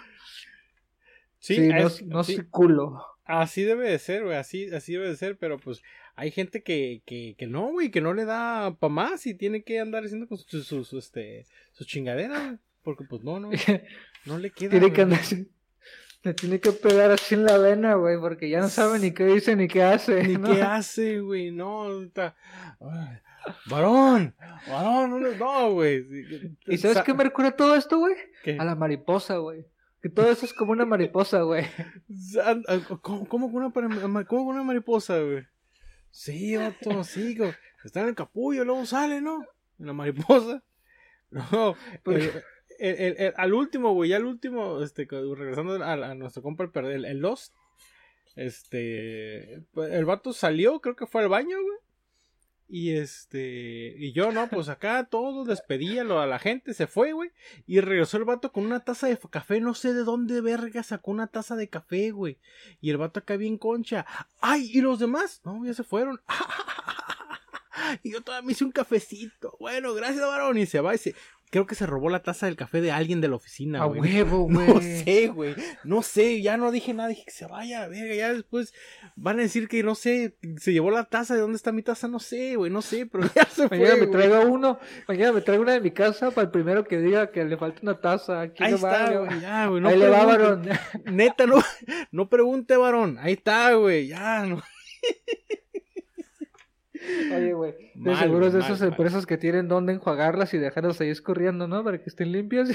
Sí, Sí, no, es- no sí, soy culo. así debe de ser, güey. Así, así debe de ser, pero pues hay gente que, que, que no, güey, que no le da pa' más y tiene que andar haciendo con sus, este, sus chingaderas, güey, Porque pues no, no, no le queda. Tiene que andar Le tiene que pegar así en la vena, güey, porque ya no sabe ni qué dice ni qué hace. Ni ¿no? qué hace, güey, no, está... Varón, varón, no, güey. ¿Y sabes Sa- qué me recuerda todo esto, güey? A la mariposa, güey. Que todo eso es como una mariposa, güey. Ah, ¿Cómo, cómo con una, cómo una mariposa, güey? Sí, vato, sí, está en el capullo, luego sale, ¿no? En la mariposa. No, Pues- el- el- al último, güey, ya al último, este, regresando a, a nuestro compa el, el, Lost, este, pues, el vato salió, creo que fue al baño, güey. Y este, y yo, no, pues acá todo, despedí a, lo- a la gente, se fue, güey. Y regresó el vato con una taza de café, no sé de dónde verga sacó una taza de café, güey. Y el vato acá bien concha. ¡Ay! ¿Y los demás? No, ya se fueron. Y yo todavía me hice un cafecito. Bueno, gracias, varón. Y se va y se... Creo que se robó la taza del café de alguien de la oficina, A güey. huevo, güey. No sé, güey. No sé, ya no dije nada. Dije que se vaya, verga. Ya después van a decir que no sé, se llevó la taza. ¿De dónde está mi taza? No sé, güey. No sé, pero ya se fue. Mañana me traigo uno. Mañana me traigo una de mi casa para el primero que diga que le falta una taza. Aquí Ahí no está, güey. Ya, güey. No Ahí le va, varón. Neta, no, no pregunte, varón. Ahí está, güey. Ya, no. Oye, güey. De seguro es de mal. empresas que tienen donde enjuagarlas y dejarlas ahí escurriendo, ¿no? Para que estén limpias.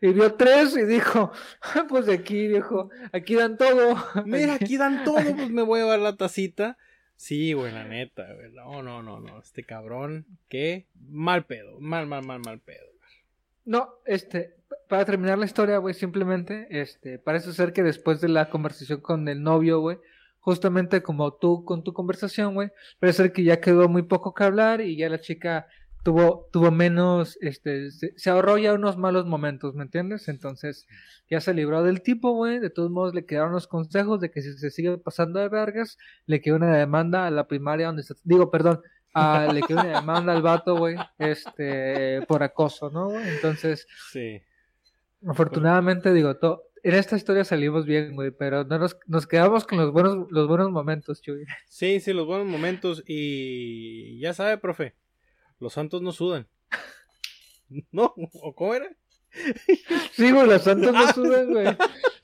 Y, y vio tres y dijo, "Ah, pues de aquí, viejo. Aquí dan todo. Mira, aquí dan todo, pues me voy a llevar la tacita. Sí, güey, la neta, güey. No, no, no, no. Este cabrón, qué mal pedo. Mal, mal, mal, mal pedo. No, este, para terminar la historia, güey, simplemente, este, parece ser que después de la conversación con el novio, güey, justamente como tú con tu conversación, güey, parece ser que ya quedó muy poco que hablar y ya la chica tuvo, tuvo menos, este, se, se ahorró ya unos malos momentos, ¿me entiendes? Entonces, ya se libró del tipo, güey, de todos modos le quedaron los consejos de que si se sigue pasando de vergas, le quedó una demanda a la primaria donde está, digo, perdón, a- le quedó una demanda al vato, güey, este, por acoso, ¿no, güey? Entonces, Sí. Afortunadamente, digo, to- en esta historia salimos bien, güey, pero no nos, nos quedamos con los buenos, los buenos momentos, Chuy. Sí, sí, los buenos momentos. Y ya sabe, profe, los santos no sudan. ¿No? ¿O cómo era? Sí, güey, los santos no suben, güey.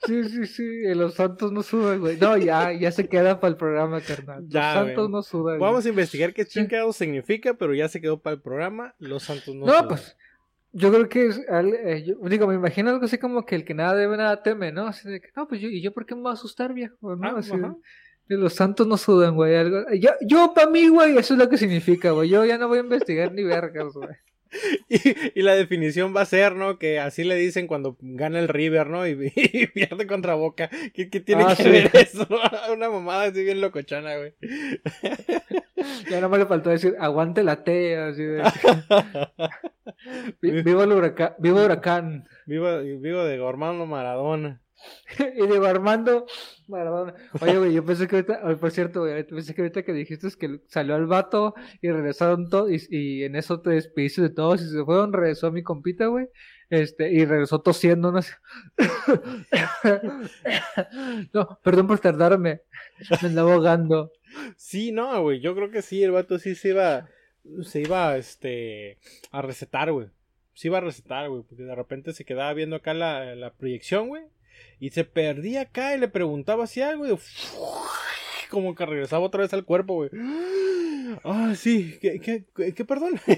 Sí, sí, sí, eh, los santos no suben, güey. No, ya, ya se queda para el programa, carnal. Los Ya, santos güey. no güey. Vamos a investigar qué chingados significa, pero ya se quedó para el programa. Los santos no, No, sudan. pues, yo creo que, es, al- eh, yo, digo, me imagino algo así como que el que nada debe, nada teme, ¿no? Así de que, no, pues yo, ¿y yo por qué me voy a asustar, viejo? ¿No? Ah, Así de- ajá. de los santos no sudan, güey. Algo, yo, yo para mí, güey, eso es lo que significa, güey. Yo ya no voy a investigar ni vergas, güey. Y, y la definición va a ser, ¿no? Que así le dicen cuando gana el River, ¿no? Y, y pierde contra Boca. ¿Qué, qué tiene Ah, que sí. ver eso? Una mamada así bien locochona, güey. Ya no me le faltó decir, aguante la T, así de... Vi- Viva el huracán, viva huracán. Vivo, vivo de Gormano Maradona. Y digo, Armando Maradona. Oye, güey, yo pensé que ahorita, por cierto, güey, pensé que ahorita que dijiste que salió el vato y regresaron todos, y, y en eso te despediste de todos y se fueron, regresó mi compita, güey, este, y regresó tosiendo, no sé. No, perdón por tardarme, me andaba ahogando. Sí, no, güey. Yo creo que sí, el vato sí se iba. Se iba, este. A recetar, güey. Se iba a recetar, güey. Porque de repente se quedaba viendo acá la, la proyección, güey. Y se perdía acá y le preguntaba si algo. Y como que regresaba otra vez al cuerpo, güey. Ah, sí. ¿Qué, qué, qué, perdón?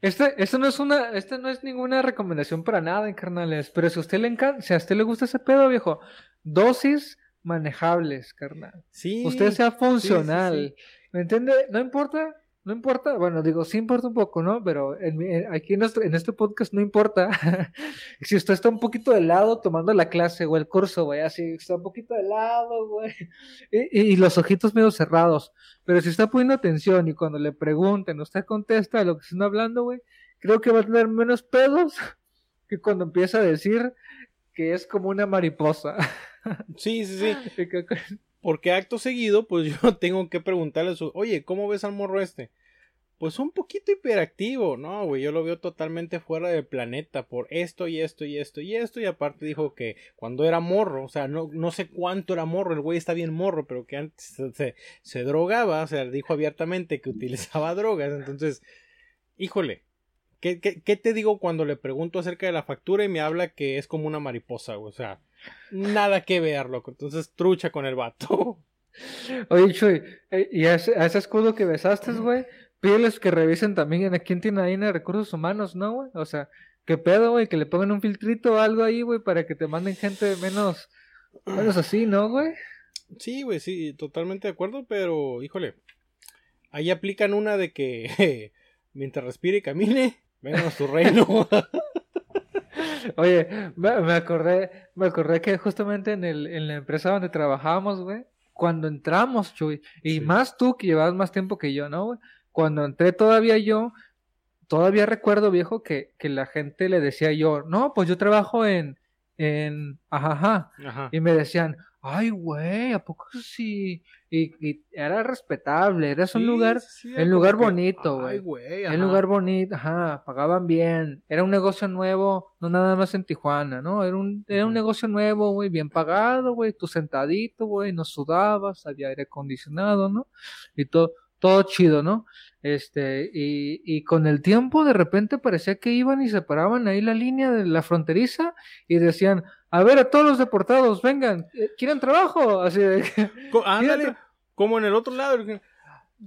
Este, esto no es una, este no es ninguna recomendación para nada, carnales, pero si a usted le encanta, si a usted le gusta ese pedo, viejo, dosis manejables, carnal. Sí. usted sea funcional. sí. ¿Me entiende? No importa, no importa, bueno, digo, sí importa un poco, ¿no? Pero en en- aquí en, nuestro- en este podcast no importa. si usted está un poquito de lado tomando la clase o el curso, güey, así, está un poquito de lado, güey, y, y- y los ojitos medio cerrados. Pero si está poniendo atención y cuando le pregunten, usted contesta lo que están hablando, güey, creo que va a tener menos pedos que cuando empieza a decir que es como una mariposa. Sí, sí, sí. Porque acto seguido, pues yo tengo que preguntarle su, oye, ¿cómo ves al morro este? Pues un poquito hiperactivo, no, güey, yo lo veo totalmente fuera del planeta por esto y esto y esto y esto y aparte dijo que cuando era morro, o sea, no, no sé cuánto era morro, el güey está bien morro, pero que antes se, se, drogaba, o sea, dijo abiertamente que utilizaba drogas, entonces, híjole, ¿qué, qué, qué te digo cuando le pregunto acerca de la factura y me habla que es como una mariposa? O sea, nada que ver, loco, entonces trucha con el vato. Oye, Chuy, eh, y a ese, a ese escudo que besaste, güey, pídeles que revisen también en quién tiene ahí en recursos humanos, ¿no, güey? O sea, ¿qué pedo, güey? Que le pongan un filtrito o algo ahí, güey, para que te manden gente menos, menos así, ¿no, güey? Sí, güey, sí, totalmente de acuerdo, pero híjole, ahí aplican una de que mientras respire y camine, vengan a su reino. Oye, me, me acordé, me acordé que justamente en el, en la empresa donde trabajábamos, güey, cuando entramos, Chuy, y Sí. más tú que llevabas más tiempo que yo, ¿no, güey? Cuando entré todavía yo, todavía recuerdo, viejo, que, que la gente le decía yo, no, pues yo trabajo en, en, ajaja, Ajá. y me decían, ay, güey, ¿a poco sí? Y, y era respetable, era un lugar, sí, como lugar bonito, Ay, güey. un lugar bonito, ajá, pagaban bien, era un negocio nuevo, no nada más en Tijuana, ¿no? Era un, era un negocio nuevo, güey, bien pagado, güey, tú sentadito, güey, no sudabas, había aire acondicionado, ¿no? Y todo, todo chido, ¿no? Este, y, y con el tiempo de repente parecía que iban y separaban ahí la línea de la fronteriza y decían, a ver, a todos los deportados, vengan, ¿quieren trabajo? Así de ándale, como en el otro lado.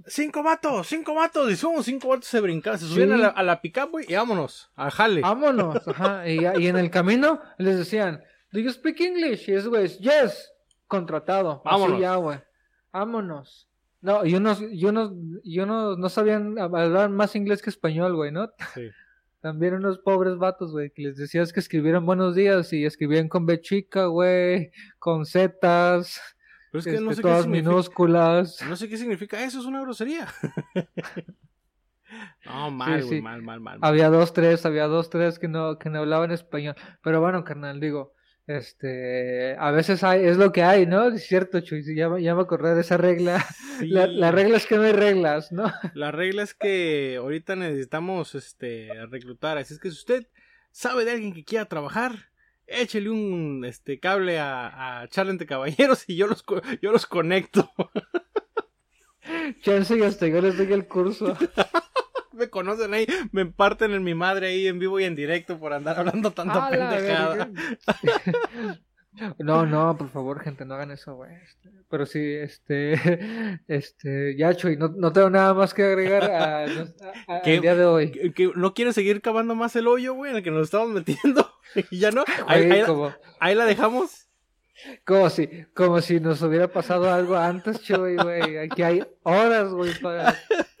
Cinco vatos, cinco vatos. Y somos cinco vatos se brincaban, se subían Sí. a la, a la pick-up, güey, y vámonos, al jale. Vámonos, ajá. Y, y en el camino les decían, ¿Do you speak English? Y esos güeyes, yes, contratado. Vámonos. Así ya, güey. Vámonos. No, y unos, y unos, y unos no sabían hablar más inglés que español, güey, ¿no? Sí. También unos pobres vatos, güey, que les decías que escribieran buenos días y escribían con B chica, güey, con Zetas, Pero es que este, no sé qué todas minúsculas. No sé qué significa eso, es una grosería. no, mal, sí. mal, mal, mal. mal. Había dos, tres, había dos, tres que no, que no hablaban español. Pero bueno, carnal, digo, este, a veces hay, es lo que hay, ¿no? Es cierto, Chuy, ya, ya me acordé de esa regla. Sí. La, la regla es que no hay reglas, ¿no? La regla es que ahorita necesitamos este reclutar. Así es que si usted sabe de alguien que quiera trabajar, échele un este cable a, a Charla entre Caballeros y yo los, yo los conecto. Chance y hasta yo les doy el curso. me conocen ahí, me parten en mi madre ahí en vivo y en directo por andar hablando tanta ¡A la pendejada. No, no, por favor, gente, no hagan eso, güey. Este, pero sí, este, este, ya, Chuy, no, no tengo nada más que agregar a, a- a- ¿Qué? al día de hoy. Que, que no quiere seguir cavando más el hoyo, güey, en el que nos estamos metiendo. y ya no. Ahí, Güey, ahí- como, ahí la dejamos. como si, como si nos hubiera pasado algo antes, Chuy, güey. Aquí hay horas, güey, para,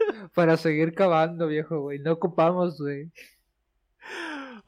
para seguir cavando, viejo, güey. No ocupamos, güey.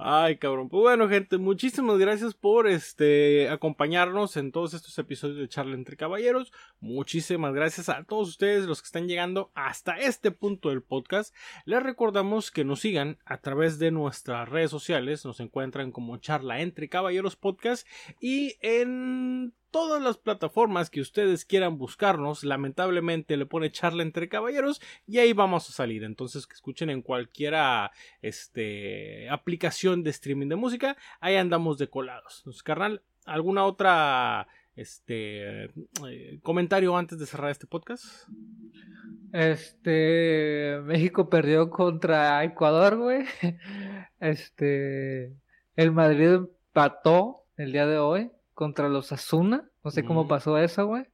Ay, cabrón. Pues bueno, gente, muchísimas gracias por este acompañarnos en todos estos episodios de Charla entre Caballeros. Muchísimas gracias a todos ustedes los que están llegando hasta este punto del podcast. Les recordamos que nos sigan a través de nuestras redes sociales. Nos encuentran como Charla entre Caballeros Podcast y en todas las plataformas que ustedes quieran buscarnos. Lamentablemente le pone Charla entre Caballeros y ahí vamos a salir. Entonces que escuchen en cualquiera este aplicación de streaming de música, ahí andamos de colados. Entonces, carnal, ¿alguna otra este eh, comentario antes de cerrar este podcast? Este, México perdió contra Ecuador, güey. Este, el Madrid empató el día de hoy contra los Asuna. No sé cómo Mm. pasó eso, güey.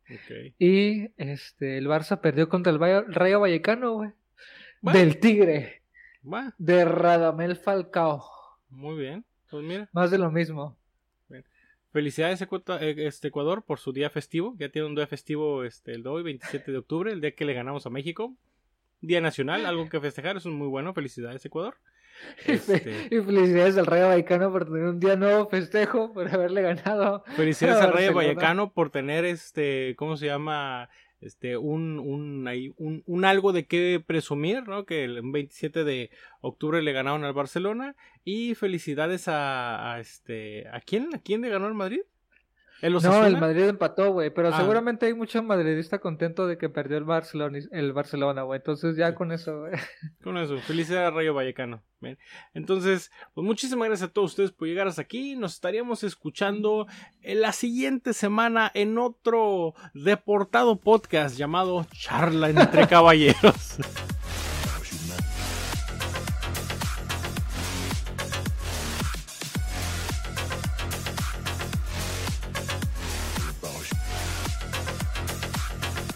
Y este, el Barça perdió contra el Rayo Vallecano, güey. Bueno. Del Tigre, de Radamel Falcao. muy bien. Pues mira, Más de lo mismo. felicidades eh, este Ecuador por su día festivo. Ya tiene un día festivo este el de hoy, 27 de octubre, el día que le ganamos a México. Día nacional, algo que festejar, eso es muy bueno. Felicidades Ecuador. Este, Y felicidades al Rayo Vallecano por tener un día nuevo festejo, por haberle ganado. Felicidades al Rayo. Vallecano por tener este, ¿cómo se llama? Este, un, un, un, un algo de qué presumir, ¿no? Que el 27 de octubre le ganaron al Barcelona. Y felicidades a, a este, ¿a quién? ¿A quién le ganó el Madrid? ¿El No, el Madrid empató, güey, pero Ah. seguramente hay mucho madridista contento de que perdió el Barcelona, el Barcelona, güey. Entonces ya con eso, güey. Con eso, felicidades Rayo Vallecano. Bien. Entonces, pues muchísimas gracias a todos ustedes por llegar hasta aquí. Nos estaríamos escuchando en la siguiente semana en otro deportado podcast llamado Charla entre Caballeros.